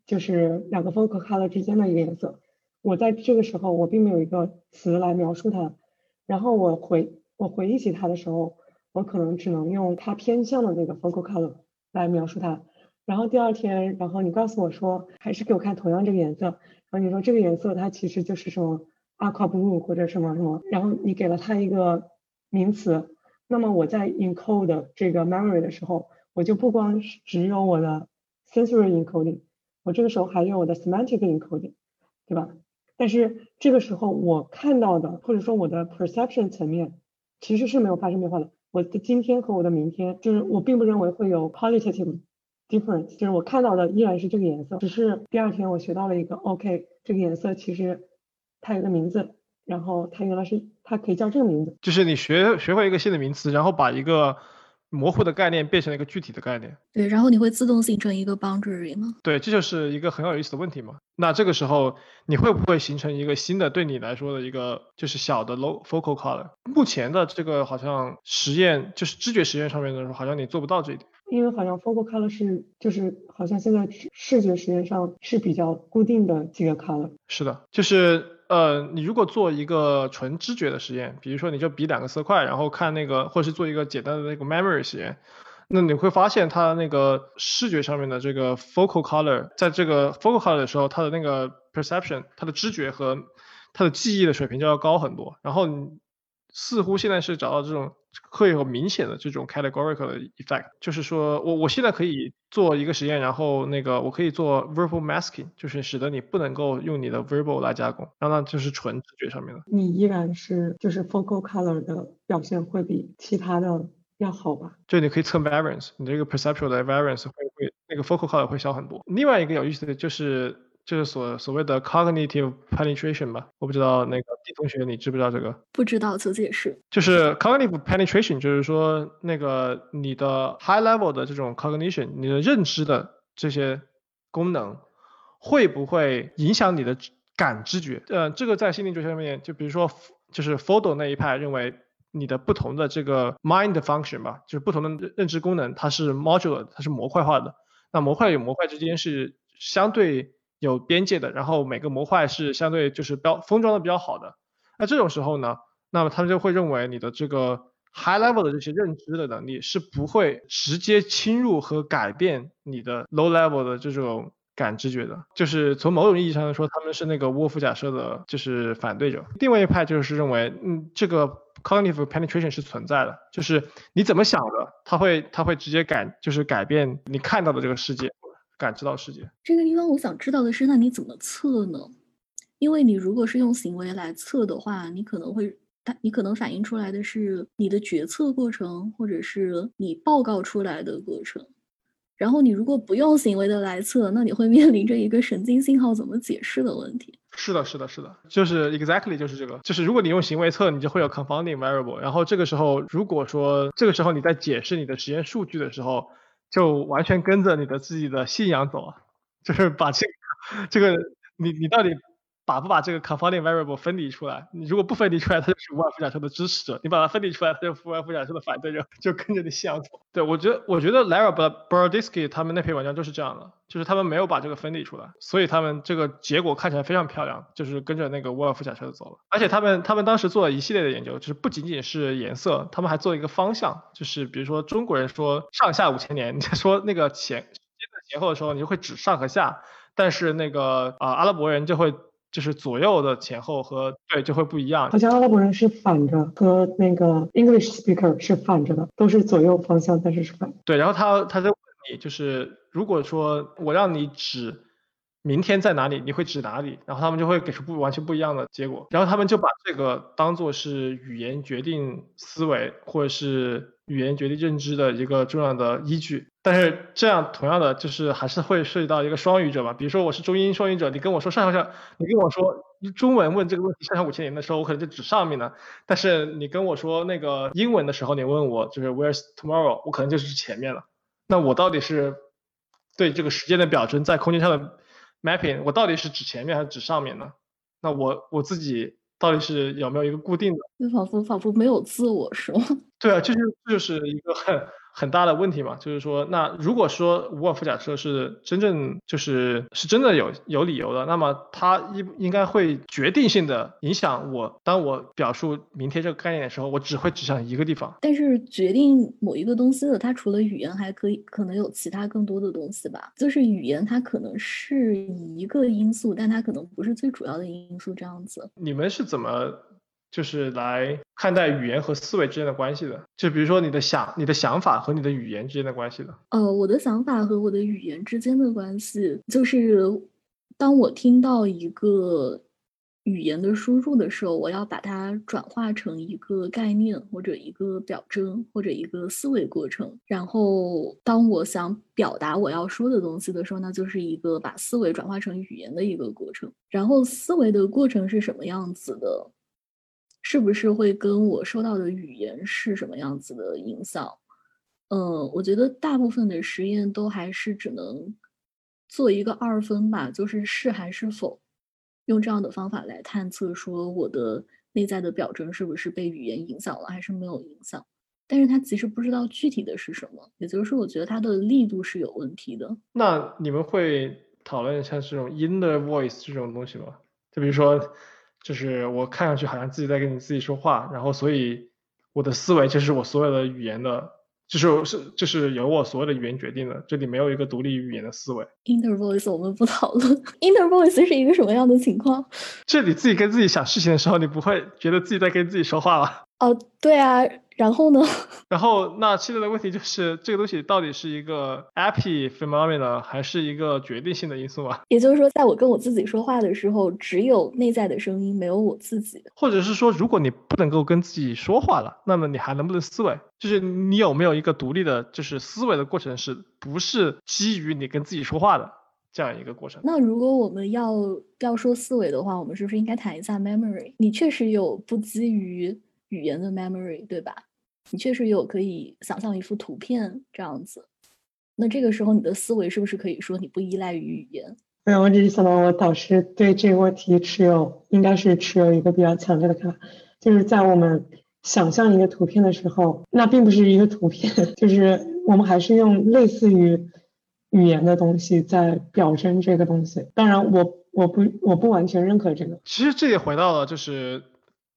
就是两个 focal color 之间的一个颜色，我在这个时候我并没有一个词来描述它，然后我回我回忆起它的时候，我可能只能用它偏向的那个 focal color 来描述它，然后第二天，然后你告诉我说还是给我看同样这个颜色，然后你说这个颜色它其实就是什么 aqua blue 或者什么什么，然后你给了它一个名词，那么我在 encode 这个 memory 的时候，我就不光只有我的 sensory encoding。我这个时候还有我的 semantic encoding，对吧？但是这个时候我看到的，或者说我的 perception 层面，其实是没有发生变化的。我的今天和我的明天，就是我并不认为会有 qualitative difference，就是我看到的依然是这个颜色，只是第二天我学到了一个 OK，这个颜色其实它有个名字，然后它原来是它可以叫这个名字。就是你学学会一个新的名词，然后把一个。模糊的概念变成了一个具体的概念，对，然后你会自动形成一个 boundary 吗？对，这就是一个很有意思的问题嘛。那这个时候你会不会形成一个新的对你来说的一个就是小的 low focal color？目前的这个好像实验就是知觉实验上面的时候，好像你做不到这一点，因为好像 focal color 是就是好像现在视觉实验上是比较固定的几个 color。是的，就是。呃，你如果做一个纯知觉的实验，比如说你就比两个色块，然后看那个，或是做一个简单的那个 memory 实验，那你会发现它那个视觉上面的这个 focal color，在这个 focal color 的时候，它的那个 perception，它的知觉和它的记忆的水平就要高很多。然后似乎现在是找到这种会有明显的这种 categorical 的 effect，就是说我我现在可以做一个实验，然后那个我可以做 verbal masking，就是使得你不能够用你的 verbal 来加工，然后那就是纯直觉上面的。你依然是就是 focal color 的表现会比其他的。要好吧，就你可以测 variance，你这个 perceptual 的 variance 会会那个 focal color 会小很多。另外一个有意思的就是就是所所谓的 cognitive penetration 吧，我不知道那个 D 同学你知不知道这个？不知道，求解释。就是 cognitive penetration，就是说那个你的 high level 的这种 cognition，你的认知的这些功能会不会影响你的感知觉？呃，这个在心理学上面，就比如说就是 f o d o 那一派认为。你的不同的这个 mind function 吧，就是不同的认知功能，它是 modular，它是模块化的。那模块与模块之间是相对有边界的，然后每个模块是相对就是标封装的比较好的。那这种时候呢，那么他们就会认为你的这个 high level 的这些认知的能力是不会直接侵入和改变你的 low level 的这种感知觉的。就是从某种意义上来说，他们是那个沃夫假设的就是反对者。另外一派就是认为，嗯，这个。Cognitive penetration 是存在的，就是你怎么想的，它会它会直接改，就是改变你看到的这个世界，感知到世界。这个地方我想知道的是，那你怎么测呢？因为你如果是用行为来测的话，你可能会，它你可能反映出来的是你的决策过程，或者是你报告出来的过程。然后你如果不用行为的来测，那你会面临着一个神经信号怎么解释的问题。是的，是的，是的，就是 exactly 就是这个，就是如果你用行为测，你就会有 confounding variable。然后这个时候，如果说这个时候你在解释你的实验数据的时候，就完全跟着你的自己的信仰走啊，就是把这个这个你你到底。把不把这个 confounding variable 分离出来？你如果不分离出来，它就是无尔夫假设的支持者；你把它分离出来，它就是无尔夫假设的反对者，就跟着你向左。对我觉得，我觉得 Lara Brodisky 他们那篇文章就是这样的，就是他们没有把这个分离出来，所以他们这个结果看起来非常漂亮，就是跟着那个无尔夫假设的走了。而且他们他们当时做了一系列的研究，就是不仅仅是颜色，他们还做了一个方向，就是比如说中国人说上下五千年，你在说那个前接的前后的时候，你就会指上和下，但是那个啊阿拉伯人就会。就是左右的前后和对就会不一样。好像阿拉伯人是反着，和那个 English speaker 是反着的，都是左右方向，但是是反。对，然后他他在问你，就是如果说我让你指明天在哪里，你会指哪里？然后他们就会给出不完全不一样的结果。然后他们就把这个当做是语言决定思维，或者是。语言决定认知的一个重要的依据，但是这样同样的就是还是会涉及到一个双语者嘛？比如说我是中英双语者，你跟我说上下，你跟我说中文问这个问题上下五千年的时候，我可能就指上面呢。但是你跟我说那个英文的时候，你问我就是 Where's tomorrow，我可能就是指前面了。那我到底是对这个时间的表征在空间上的 mapping，我到底是指前面还是指上面呢？那我我自己到底是有没有一个固定的？就仿佛仿佛没有自我是吗？对啊，这就是这就是一个很很大的问题嘛，就是说，那如果说无尔夫假设是真正就是是真的有有理由的，那么它应应该会决定性的影响我，当我表述明天这个概念的时候，我只会指向一个地方。但是决定某一个东西的，它除了语言，还可以可能有其他更多的东西吧？就是语言，它可能是一个因素，但它可能不是最主要的因素。这样子，你们是怎么？就是来看待语言和思维之间的关系的，就比如说你的想、你的想法和你的语言之间的关系的。呃，我的想法和我的语言之间的关系，就是当我听到一个语言的输入的时候，我要把它转化成一个概念或者一个表征或者一个思维过程。然后，当我想表达我要说的东西的时候，那就是一个把思维转化成语言的一个过程。然后，思维的过程是什么样子的？是不是会跟我收到的语言是什么样子的影响？嗯，我觉得大部分的实验都还是只能做一个二分吧，就是是还是否，用这样的方法来探测说我的内在的表征是不是被语言影响了，还是没有影响。但是他其实不知道具体的是什么，也就是说，我觉得它的力度是有问题的。那你们会讨论像这种 inner voice 这种东西吗？就比如说。就是我看上去好像自己在跟你自己说话，然后所以我的思维就是我所有的语言的就是是就是由我所有的语言决定的，这里没有一个独立语言的思维。Inner voice 我们不讨论。Inner voice 是一个什么样的情况？这里自己跟自己想事情的时候，你不会觉得自己在跟自己说话吗？哦，对啊。然后呢？然后那现在的问题就是，这个东西到底是一个 epiphenomenon 还是一个决定性的因素啊？也就是说，在我跟我自己说话的时候，只有内在的声音，没有我自己。或者是说，如果你不能够跟自己说话了，那么你还能不能思维？就是你有没有一个独立的，就是思维的过程，是不是基于你跟自己说话的这样一个过程？那如果我们要要说思维的话，我们是不是应该谈一下 memory？你确实有不基于语言的 memory，对吧？你确实有可以想象一幅图片这样子，那这个时候你的思维是不是可以说你不依赖于语言？没有，我只是想到我导师对这个问题持有应该是持有一个比较强烈的看法，就是在我们想象一个图片的时候，那并不是一个图片，就是我们还是用类似于语言的东西在表征这个东西。当然，我我不我不完全认可这个。其实这也回到了就是。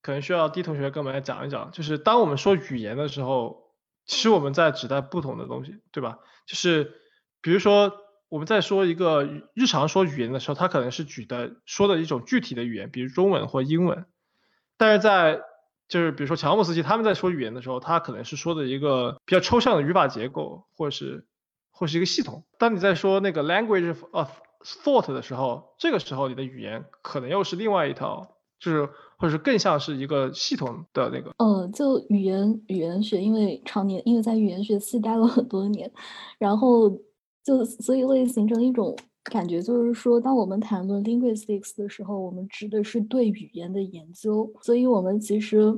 可能需要 D 同学跟我们来讲一讲，就是当我们说语言的时候，其实我们在指代不同的东西，对吧？就是比如说我们在说一个日常说语言的时候，它可能是举的说的一种具体的语言，比如中文或英文。但是在就是比如说乔姆斯基他们在说语言的时候，他可能是说的一个比较抽象的语法结构，或是或是一个系统。当你在说那个 language of thought 的时候，这个时候你的语言可能又是另外一套，就是。或者是更像是一个系统的那个，嗯，就语言语言学，因为常年因为在语言学系待了很多年，然后就所以会形成一种感觉，就是说，当我们谈论 linguistics 的时候，我们指的是对语言的研究，所以我们其实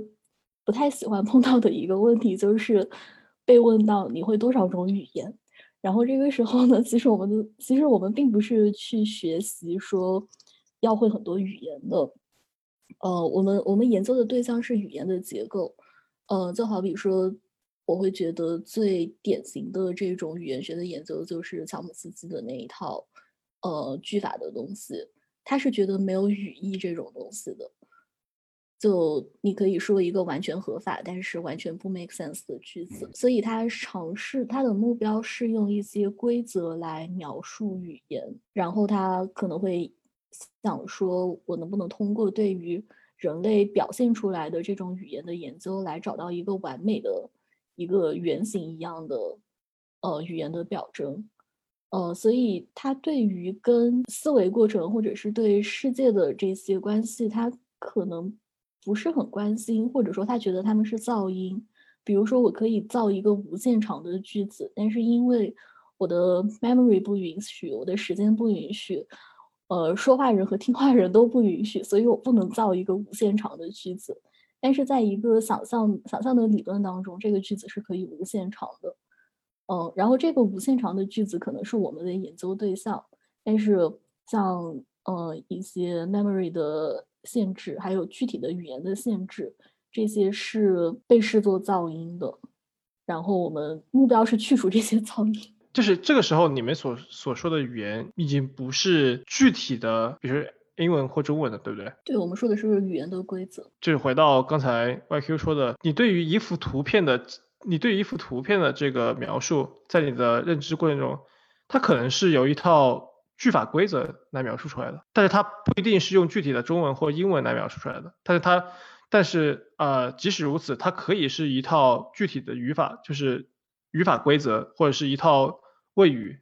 不太喜欢碰到的一个问题，就是被问到你会多少种语言，然后这个时候呢，其实我们的其实我们并不是去学习说要会很多语言的。呃，我们我们研究的对象是语言的结构，呃，就好比说，我会觉得最典型的这种语言学的研究就是乔姆斯基的那一套，呃，句法的东西。他是觉得没有语义这种东西的，就你可以说一个完全合法，但是完全不 make sense 的句子。所以他尝试他的目标是用一些规则来描述语言，然后他可能会。想说，我能不能通过对于人类表现出来的这种语言的研究，来找到一个完美的一个原型一样的呃语言的表征？呃，所以他对于跟思维过程或者是对世界的这些关系，他可能不是很关心，或者说他觉得他们是噪音。比如说，我可以造一个无限长的句子，但是因为我的 memory 不允许，我的时间不允许。呃，说话人和听话人都不允许，所以我不能造一个无限长的句子。但是在一个想象想象的理论当中，这个句子是可以无限长的。嗯，然后这个无限长的句子可能是我们的研究对象，但是像呃一些 memory 的限制，还有具体的语言的限制，这些是被视作噪音的。然后我们目标是去除这些噪音。就是这个时候，你们所所说的语言已经不是具体的，比如英文或中文的，对不对？对，我们说的是语言的规则。就是回到刚才 YQ 说的，你对于一幅图片的，你对于一幅图片的这个描述，在你的认知过程中，它可能是由一套句法规则来描述出来的，但是它不一定是用具体的中文或英文来描述出来的。但是它，但是呃，即使如此，它可以是一套具体的语法，就是语法规则或者是一套。谓语、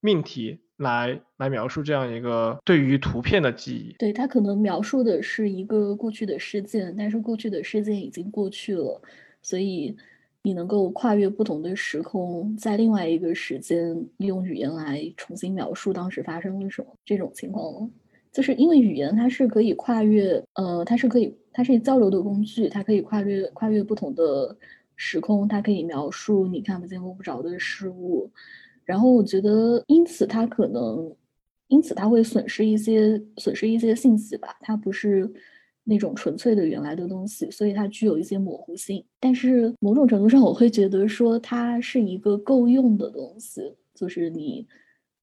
命题来来描述这样一个对于图片的记忆。对，它可能描述的是一个过去的事件，但是过去的事件已经过去了，所以你能够跨越不同的时空，在另外一个时间用语言来重新描述当时发生了什么。这种情况，就是因为语言它是可以跨越，呃，它是可以，它是交流的工具，它可以跨越跨越不同的时空，它可以描述你看不见摸不着的事物。然后我觉得，因此它可能，因此它会损失一些损失一些信息吧。它不是那种纯粹的原来的东西，所以它具有一些模糊性。但是某种程度上，我会觉得说它是一个够用的东西，就是你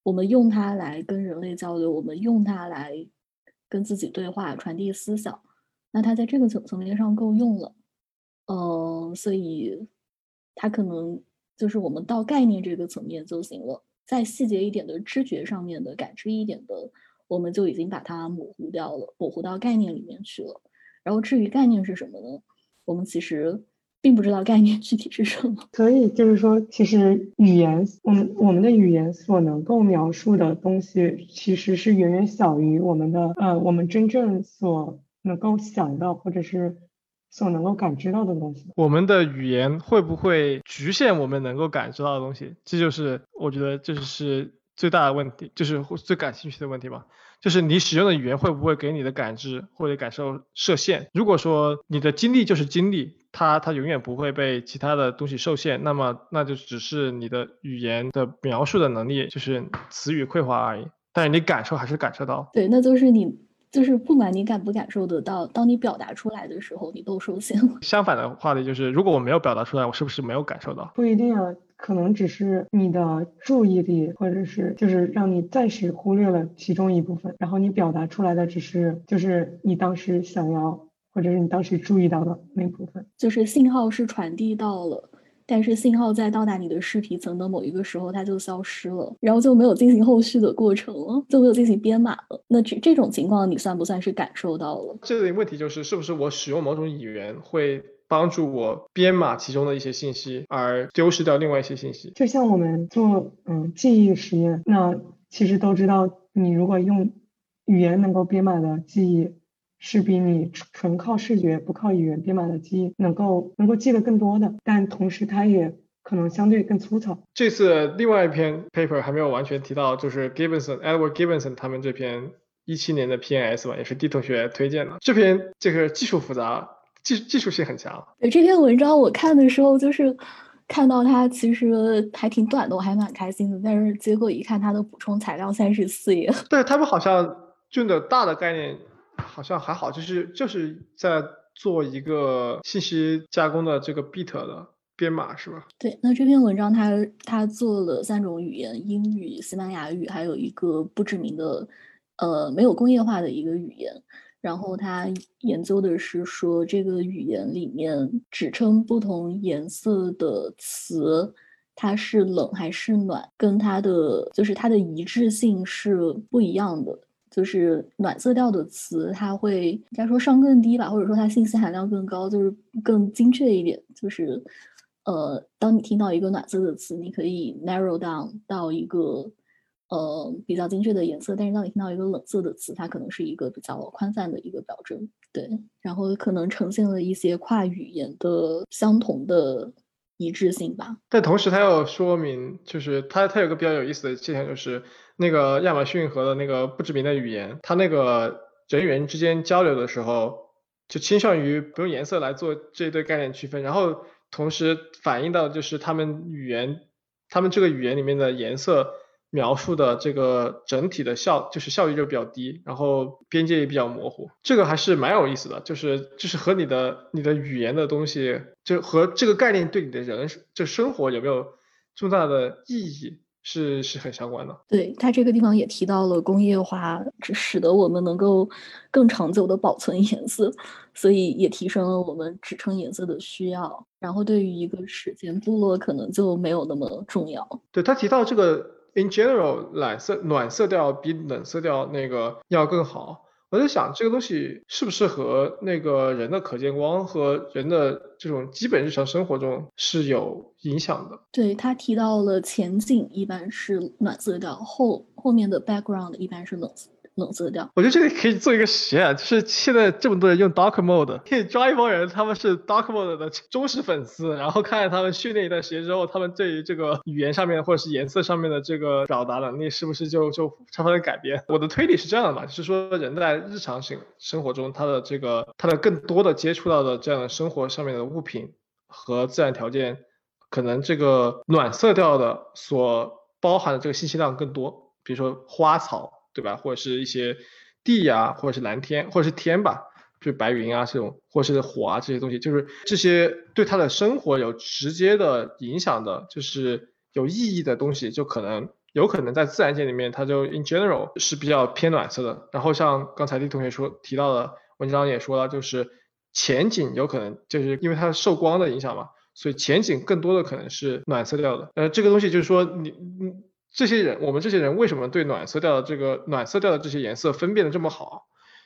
我们用它来跟人类交流，我们用它来跟自己对话、传递思想。那它在这个层层面上够用了，呃，所以它可能。就是我们到概念这个层面就行了，在细节一点的知觉上面的感知一点的，我们就已经把它模糊掉了，模糊到概念里面去了。然后至于概念是什么呢？我们其实并不知道概念具体是什么。所以就是说，其实语言，我们我们的语言所能够描述的东西，其实是远远小于我们的呃，我们真正所能够想到或者是。所能够感知到的东西，我们的语言会不会局限我们能够感知到的东西？这就是我觉得这是最大的问题，就是最感兴趣的问题吧。就是你使用的语言会不会给你的感知或者感受设限？如果说你的经历就是经历，它它永远不会被其他的东西受限，那么那就只是你的语言的描述的能力就是词语匮乏而已。但是你感受还是感受到。对，那就是你。就是不管你感不感受得到，当你表达出来的时候，你都受限了。相反的话题就是，如果我没有表达出来，我是不是没有感受到？不一定啊，可能只是你的注意力，或者是就是让你暂时忽略了其中一部分，然后你表达出来的只是就是你当时想要，或者是你当时注意到的那部分，就是信号是传递到了。但是信号在到达你的视皮层的某一个时候，它就消失了，然后就没有进行后续的过程了，就没有进行编码了。那这这种情况，你算不算是感受到了？这个问题就是，是不是我使用某种语言会帮助我编码其中的一些信息，而丢失掉另外一些信息？就像我们做嗯记忆实验，那其实都知道，你如果用语言能够编码的记忆。是比你纯靠视觉不靠语言编码的记忆能够能够记得更多的，但同时它也可能相对更粗糙。这次另外一篇 paper 还没有完全提到，就是 Gibbonson Edward Gibbonson 他们这篇一七年的 PNS 吧，也是 D 同学推荐的。这篇这个技术复杂，技技术性很强。对这篇文章我看的时候，就是看到它其实还挺短的，我还蛮开心的。但是结果一看，它的补充材料三十四页。对他们好像就的大的概念。好像还好，就是就是在做一个信息加工的这个 bit 的编码是吧？对，那这篇文章它它做了三种语言，英语、西班牙语，还有一个不知名的呃没有工业化的一个语言。然后他研究的是说这个语言里面指称不同颜色的词，它是冷还是暖，跟它的就是它的一致性是不一样的。就是暖色调的词，它会应该说上更低吧，或者说它信息含量更高，就是更精确一点。就是，呃，当你听到一个暖色的词，你可以 narrow down 到一个呃比较精确的颜色，但是当你听到一个冷色的词，它可能是一个比较宽泛的一个标准。对，然后可能呈现了一些跨语言的相同的一致性吧。但同时，它又说明，就是它它有个比较有意思的现象，就是。那个亚马逊和的那个不知名的语言，它那个人与人之间交流的时候，就倾向于不用颜色来做这一对概念区分，然后同时反映到就是他们语言，他们这个语言里面的颜色描述的这个整体的效就是效率就比较低，然后边界也比较模糊，这个还是蛮有意思的，就是就是和你的你的语言的东西，就和这个概念对你的人就生活有没有重大的意义。是是很相关的，对它这个地方也提到了工业化，使得我们能够更长久的保存颜色，所以也提升了我们支撑颜色的需要。然后对于一个时间部落，可能就没有那么重要。对他提到这个，in general，暖色暖色调比冷色调那个要更好。我在想这个东西是不是和那个人的可见光和人的这种基本日常生活中是有影响的？对他提到了前景一般是暖色调，后后面的 background 一般是冷色。冷色调，我觉得这里可以做一个实验，就是现在这么多人用 Dark Mode，可以抓一帮人，他们是 Dark Mode 的忠实粉丝，然后看看他们训练一段时间之后，他们对于这个语言上面或者是颜色上面的这个表达能力是不是就就发生了改变？我的推理是这样的嘛，就是说人在日常性生活中，他的这个他的更多的接触到的这样的生活上面的物品和自然条件，可能这个暖色调的所包含的这个信息量更多，比如说花草。对吧？或者是一些地呀，或者是蓝天，或者是天吧，就是白云啊这种，或者是火啊这些东西，就是这些对他的生活有直接的影响的，就是有意义的东西，就可能有可能在自然界里面，它就 in general 是比较偏暖色的。然后像刚才李同学说提到的文章也说了，就是前景有可能就是因为它受光的影响嘛。所以前景更多的可能是暖色调的。呃，这个东西就是说你你这些人，我们这些人为什么对暖色调的这个暖色调的这些颜色分辨的这么好？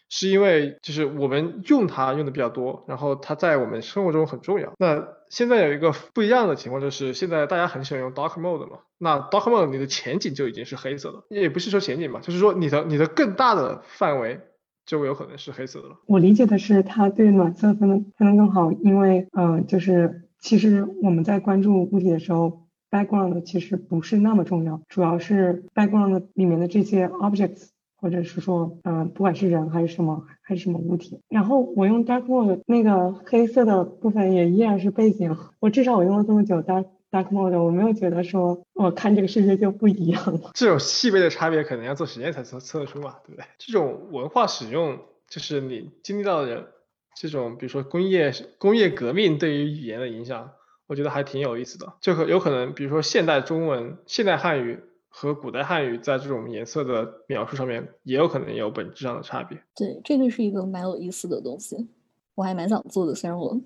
是因为就是我们用它用的比较多，然后它在我们生活中很重要。那现在有一个不一样的情况，就是现在大家很喜欢用 dark mode 嘛。那 dark mode 你的前景就已经是黑色的，也不是说前景吧，就是说你的你的更大的范围就有可能是黑色的了。我理解的是，它对暖色分的分的更好，因为嗯、呃就是其实我们在关注物体的时候，background 其实不是那么重要，主要是 background 里面的这些 objects。或者是说，嗯、不管是人还是什么，还是什么物体。然后我用 dark mode 那个黑色的部分也依然是背景。我至少我用了这么久 dark dark mode，我没有觉得说我看这个世界就不一样了。这种细微的差别可能要做实验才测测得出嘛，对不对？这种文化使用，就是你经历到的这种，比如说工业工业革命对于语言的影响，我觉得还挺有意思的。就可有可能，比如说现代中文、现代汉语和古代汉语在这种颜色的描述上面，也有可能有本质上的差别。对，这个是一个蛮有意思的东西，我还蛮想做的，虽然我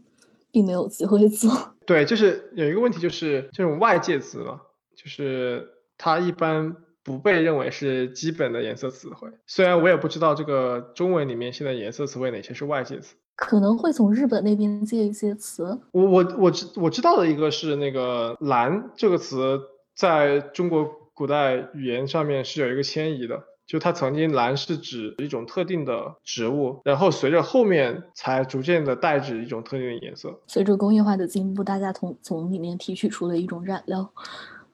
并没有机会做。对，就是有一个问题，就是这种外界词嘛，就是它一般不被认为是基本的颜色词汇。虽然我也不知道这个中文里面现在颜色词汇哪些是外界词。可能会从日本那边借一些词。我我我知我知道的一个是那个“蓝”这个词，在中国古代语言上面是有一个迁移的，就它曾经“蓝”是指一种特定的植物，然后随着后面才逐渐的代指一种特定的颜色。随着工业化的进步，大家从从里面提取出了一种染料。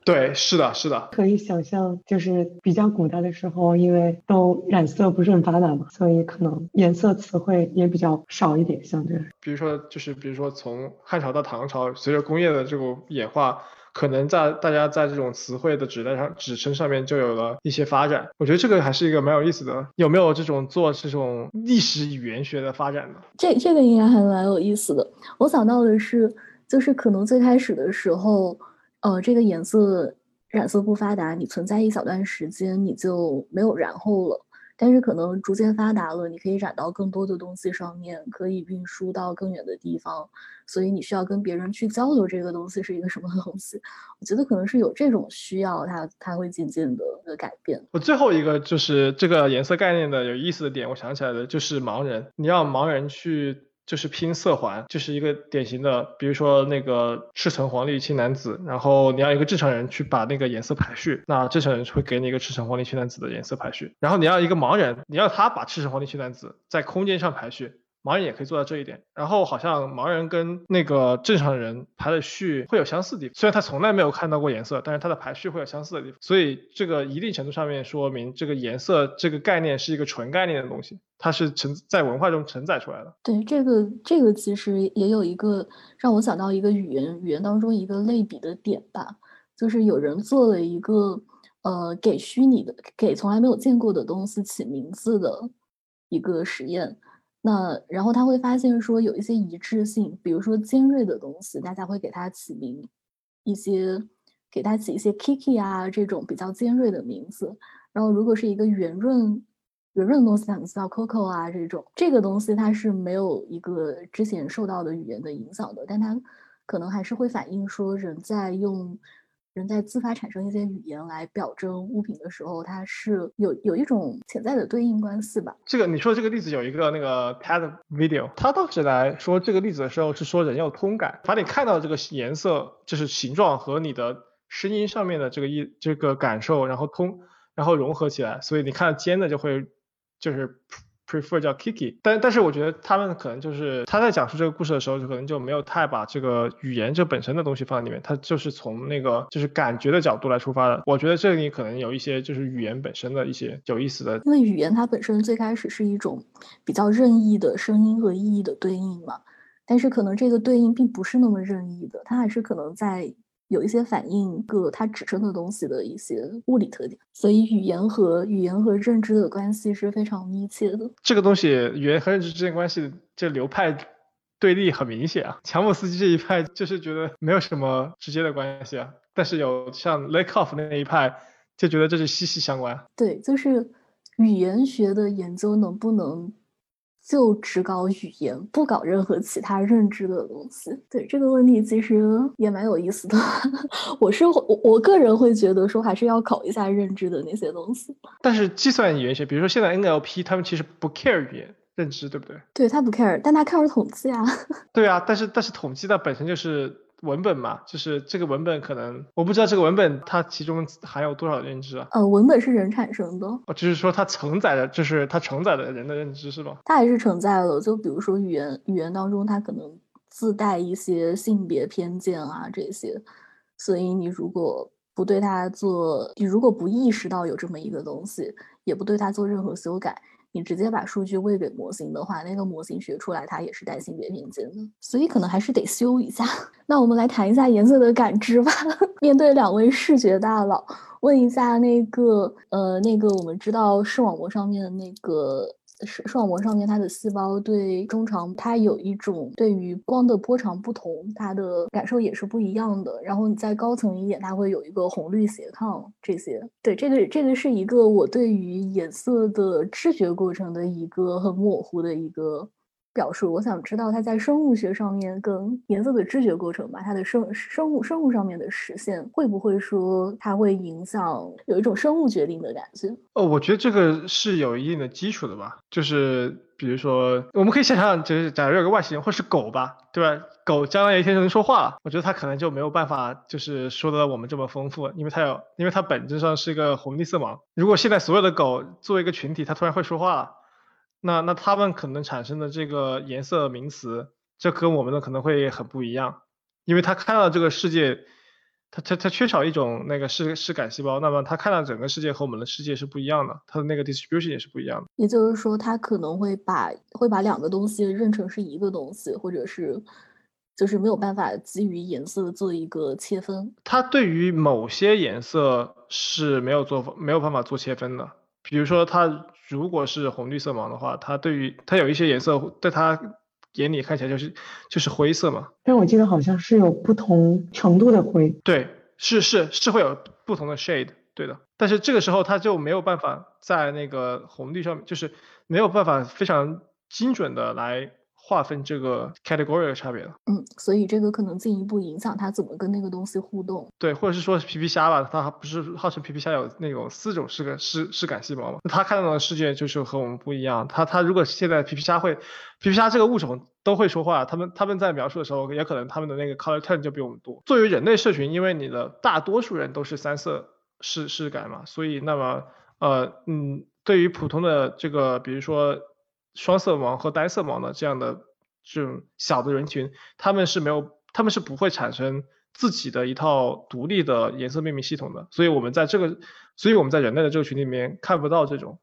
对，是的，是的，可以想象，就是比较古代的时候，因为都染色不是很发达嘛，所以可能颜色词汇也比较少一点，相对。比如说，就是比如说从汉朝到唐朝，随着工业的这种演化，可能在大家在这种词汇的指代上、指称上面就有了一些发展。我觉得这个还是一个蛮有意思的。有没有这种做这种历史语言学的发展呢？这这个应该还蛮有意思的。我想到的是，就是可能最开始的时候。呃，这个颜色染色不发达，你存在一小段时间你就没有然后了。但是可能逐渐发达了，你可以染到更多的东西上面，可以运输到更远的地方，所以你需要跟别人去交流这个东西是一个什么东西。我觉得可能是有这种需要，它它会渐渐的改变。我最后一个就是这个颜色概念的有意思的点，我想起来的就是盲人，你让盲人去。就是拼色环，就是一个典型的，比如说那个赤橙黄绿青蓝紫，然后你要一个正常人去把那个颜色排序，那正常人会给你一个赤橙黄绿青蓝紫的颜色排序，然后你要一个盲人，你要他把赤橙黄绿青蓝紫在空间上排序。盲人也可以做到这一点，然后好像盲人跟那个正常人排的序会有相似的地方，虽然他从来没有看到过颜色，但是他的排序会有相似的地方，所以这个一定程度上面说明这个颜色这个概念是一个纯概念的东西，它是承在文化中承载出来的。对，这个这个其实也有一个让我想到一个语言语言当中一个类比的点吧，就是有人做了一个呃给虚拟的给从来没有见过的东西起名字的一个实验。那然后他会发现说有一些一致性，比如说尖锐的东西，大家会给它起名一些，给它起一些 Kiki 啊这种比较尖锐的名字。然后如果是一个圆润圆润的东西，像叫 Coco 啊这种，这个东西它是没有一个之前受到的语言的影响的，但它可能还是会反映说人在用。人在自发产生一些语言来表征物品的时候，它是有有一种潜在的对应关系吧？这个你说这个例子有一个那个 TED video，他当时来说这个例子的时候是说人有通感，把你看到这个颜色就是形状和你的声音上面的这个一这个感受，然后通然后融合起来，所以你看到尖的就会就是。Prefer 叫 Kiki，但但是我觉得他们可能就是他在讲述这个故事的时候，就可能就没有太把这个语言这本身的东西放在里面，他就是从那个就是感觉的角度来出发的。我觉得这里可能有一些就是语言本身的一些有意思的，因为语言它本身最开始是一种比较任意的声音和意义的对应嘛，但是可能这个对应并不是那么任意的，它还是可能在。有一些反映个它指称的东西的一些物理特点，所以语言和语言和认知的关系是非常密切的。这个东西语言和认知之间关系，这流派对立很明显啊。乔姆斯基这一派就是觉得没有什么直接的关系啊，但是有像 Lakoff 那一派就觉得这是息息相关。对，就是语言学的研究能不能就只搞语言，不搞任何其他认知的东西。对这个问题，其实也蛮有意思的。我是我我个人会觉得说，还是要考一下认知的那些东西。但是计算语言学，比如说现在 NLP，他们其实不 care 语言认知，对不对？对他不 care，但他 care 统计啊。对啊，但是但是统计它本身就是。文本嘛，就是这个文本可能我不知道这个文本它其中含有多少认知啊？呃，文本是人产生的，哦，就是说它承载的，就是它承载的人的认知是吧？它还是承载了，就比如说语言，语言当中它可能自带一些性别偏见啊这些，所以你如果不对它做，你如果不意识到有这么一个东西，也不对它做任何修改。你直接把数据喂给模型的话，那个模型学出来它也是带性别偏见的，所以可能还是得修一下。那我们来谈一下颜色的感知吧。面对两位视觉大佬，问一下那个呃那个我们知道视网膜上面的那个。视视网膜上面，它的细胞对中长，它有一种对于光的波长不同，它的感受也是不一样的。然后你再高层一点，它会有一个红绿斜抗这些。对，这个这个是一个我对于颜色的知觉过程的一个很模糊的一个。表述，我想知道它在生物学上面跟颜色的知觉过程吧，它的生生物生物上面的实现会不会说它会影响有一种生物决定的感觉？哦，我觉得这个是有一定的基础的吧，就是比如说我们可以想象，就是假如有个外星人或是狗吧，对吧？狗将来有一天就能说话了，我觉得它可能就没有办法就是说的我们这么丰富，因为它有，因为它本质上是一个红绿色盲。如果现在所有的狗作为一个群体，它突然会说话了。那那他们可能产生的这个颜色名词，这跟我们的可能会很不一样，因为他看到这个世界，他他他缺少一种那个视视感细胞，那么他看到整个世界和我们的世界是不一样的，他的那个 distribution 也是不一样的。也就是说，他可能会把会把两个东西认成是一个东西，或者是就是没有办法基于颜色做一个切分。他对于某些颜色是没有做没有办法做切分的，比如说他。如果是红绿色盲的话，它对于它有一些颜色，在它眼里看起来就是就是灰色嘛。但我记得好像是有不同程度的灰。对，是是是会有不同的 shade，对的。但是这个时候它就没有办法在那个红绿上面，就是没有办法非常精准的来。划分这个 category 的差别了，嗯，所以这个可能进一步影响他怎么跟那个东西互动，对，或者是说皮皮虾吧，它不是号称皮皮虾有那种四种视感视视感细胞嘛，它看到的世界就是和我们不一样，它它如果现在皮皮虾会，皮皮虾这个物种都会说话，他们他们在描述的时候，也可能他们的那个 color turn 就比我们多。作为人类社群，因为你的大多数人都是三色视视感嘛，所以那么呃嗯，对于普通的这个，比如说。双色盲和单色盲的这样的这种小的人群，他们是没有，他们是不会产生自己的一套独立的颜色命名系统的。所以，我们在这个，所以我们在人类的这个群里面看不到这种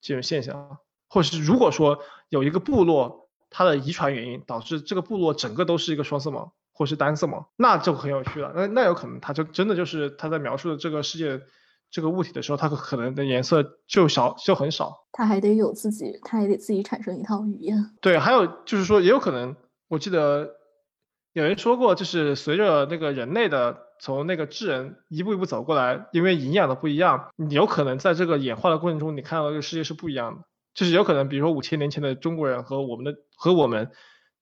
这种现象。或是如果说有一个部落，它的遗传原因导致这个部落整个都是一个双色盲或是单色盲，那就很有趣了。那那有可能，他就真的就是他在描述的这个世界。这个物体的时候，它可能的颜色就少就很少，它还得有自己，它还得自己产生一套语言。对，还有就是说，也有可能，我记得有人说过，就是随着那个人类的从那个智人一步一步走过来，因为营养的不一样，你有可能在这个演化的过程中，你看到这个世界是不一样的。就是有可能，比如说五千年前的中国人和我们的和我们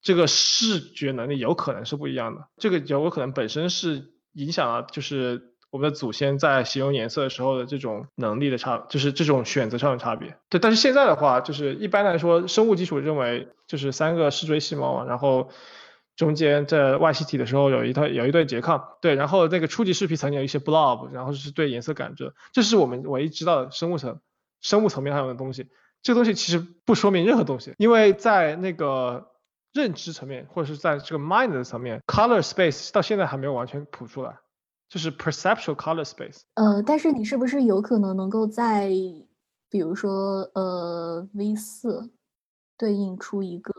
这个视觉能力有可能是不一样的。这个有可能本身是影响了，就是。我们的祖先在形容颜色的时候的这种能力的差，就是这种选择上的差别。对，但是现在的话，就是一般来说，生物基础认为就是三个视锥细胞嘛，然后中间在外吸体的时候有一套有一对拮抗，对，然后那个初级视皮层有一些 blob，然后是对颜色感知，这是我们唯一知道的生物层生物层面上的东西。这个东西其实不说明任何东西，因为在那个认知层面或者是在这个 mind 的层面，color space 到现在还没有完全谱出来。就是 perceptual color space。呃，但是你是不是有可能能够在，比如说呃 V 四对应出一个？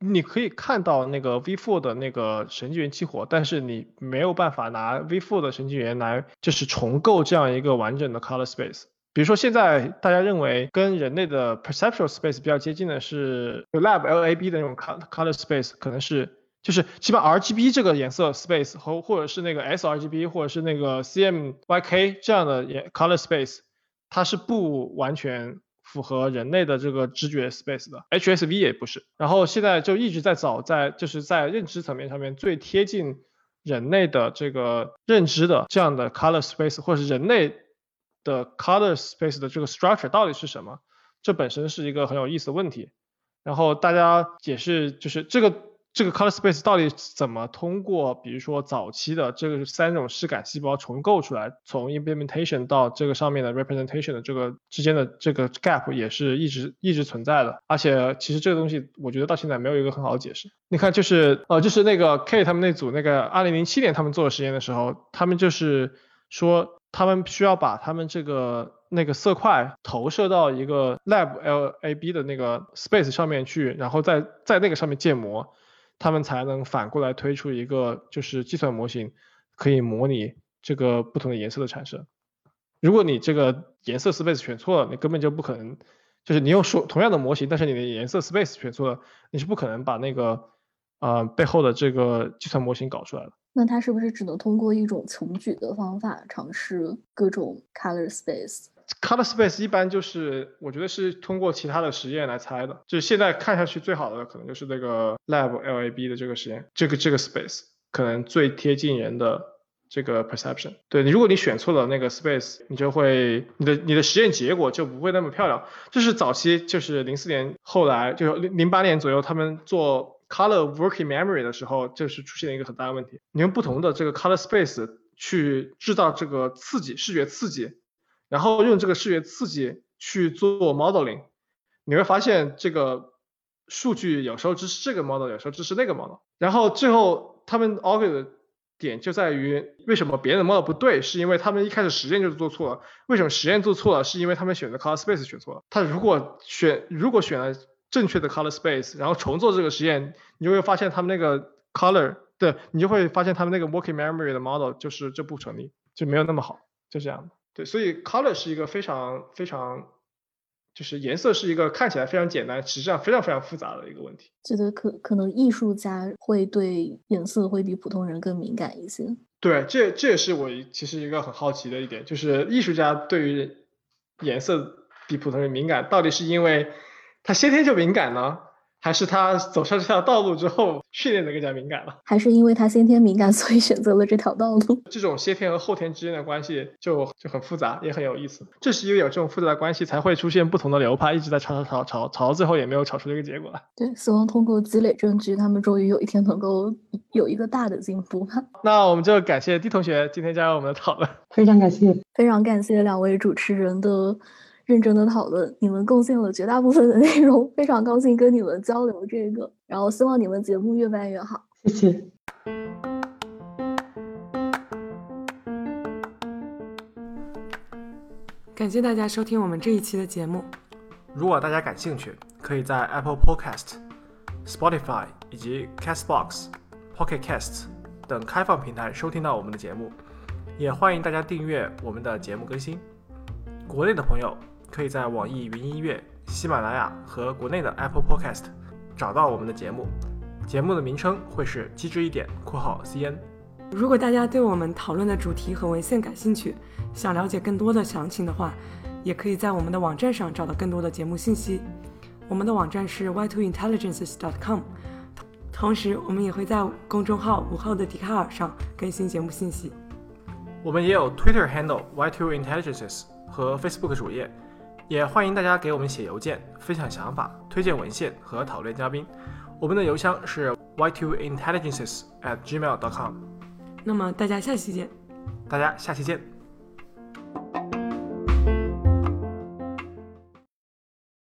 你可以看到那个 V four 的那个神经元激活，但是你没有办法拿 V four 的神经元来就是重构这样一个完整的 color space。比如说现在大家认为跟人类的 perceptual space 比较接近的是 lab lab 的那种 color space，可能是。就是基本 R G B 这个颜色 space 和或者是那个 S R G B 或者是那个 C M Y K 这样的 color space，它是不完全符合人类的这个知觉 space 的，HSV 也不是。然后现在就一直在找在就是在认知层面上面最贴近人类的这个认知的这样的 color space，或者是人类的 color space 的这个 structure 到底是什么？这本身是一个很有意思的问题。然后大家解释就是这个。这个 color space 到底怎么通过，比如说早期的这个三种视感细胞重构出来，从 implementation 到这个上面的 representation 的这个之间的这个 gap 也是一直一直存在的。而且其实这个东西，我觉得到现在没有一个很好的解释。你看，就是呃，就是那个 K 他们那组那个2007年他们做的实验的时候，他们就是说他们需要把他们这个那个色块投射到一个 lab lab 的那个 space 上面去，然后在在那个上面建模。他们才能反过来推出一个就是计算模型，可以模拟这个不同的颜色的产生。如果你这个颜色 space 选错了，你根本就不可能，就是你用说同样的模型，但是你的颜色 space 选错了，你是不可能把那个呃背后的这个计算模型搞出来的。那它是不是只能通过一种穷举的方法尝试各种 color space？Color space 一般就是我觉得是通过其他的实验来猜的，就是现在看下去最好的可能就是那个 lab lab 的这个实验，这个这个 space 可能最贴近人的这个 perception。对你，如果你选错了那个 space，你就会你的你的实验结果就不会那么漂亮。这是早期就是零四年，后来就是零零八年左右，他们做 color working memory 的时候，就是出现了一个很大的问题。你用不同的这个 color space 去制造这个刺激视觉刺激。然后用这个视觉刺激去做 modeling，你会发现这个数据有时候支持这个 model，有时候支持那个 model。然后最后他们 argue 的点就在于，为什么别人的 model 不对，是因为他们一开始实验就是做错了。为什么实验做错了，是因为他们选择 color space 选错了。他如果选如果选了正确的 color space，然后重做这个实验，你就会发现他们那个 color，对你就会发现他们那个 working memory 的 model 就是这不成立，就没有那么好，就这样的。对，所以 color 是一个非常非常，就是颜色是一个看起来非常简单，实际上非常非常复杂的一个问题。觉得可可能艺术家会对颜色会比普通人更敏感一些。对，这这也是我其实一个很好奇的一点，就是艺术家对于颜色比普通人敏感，到底是因为他先天就敏感呢？还是他走上这条道路之后训练的更加敏感了，还是因为他先天敏感，所以选择了这条道路？这种先天和后天之间的关系就就很复杂，也很有意思。正是因为有这种复杂的关系，才会出现不同的流派，一直在吵吵吵吵吵，到最后也没有吵出这个结果来。对，希望通过积累证据，他们终于有一天能够有一个大的进步。那我们就感谢 D 同学今天加入我们的讨论，非常感谢，非常感谢两位主持人的。认真的讨论，你们贡献了绝大部分的内容，非常高兴跟你们交流这个，然后希望你们节目越办越好，谢谢。感谢大家收听我们这一期的节目。如果大家感兴趣，可以在 Apple Podcast、Spotify 以及 Castbox、Pocket Casts 等开放平台收听到我们的节目，也欢迎大家订阅我们的节目更新。国内的朋友。可以在网易云音乐、喜马拉雅和国内的 Apple Podcast 找到我们的节目，节目的名称会是机智一点（括号 CN）。如果大家对我们讨论的主题和文献感兴趣，想了解更多的详情的话，也可以在我们的网站上找到更多的节目信息。我们的网站是 y2intelligences.com，同时我们也会在公众号“午后的笛卡尔”上更新节目信息。我们也有 Twitter handle y2intelligences 和 Facebook 主页。也欢迎大家给我们写邮件分享想法推荐文献和讨论嘉宾。我们的邮箱是 y two intelligences at gmail dot com 那么大家下期见。大家下期见。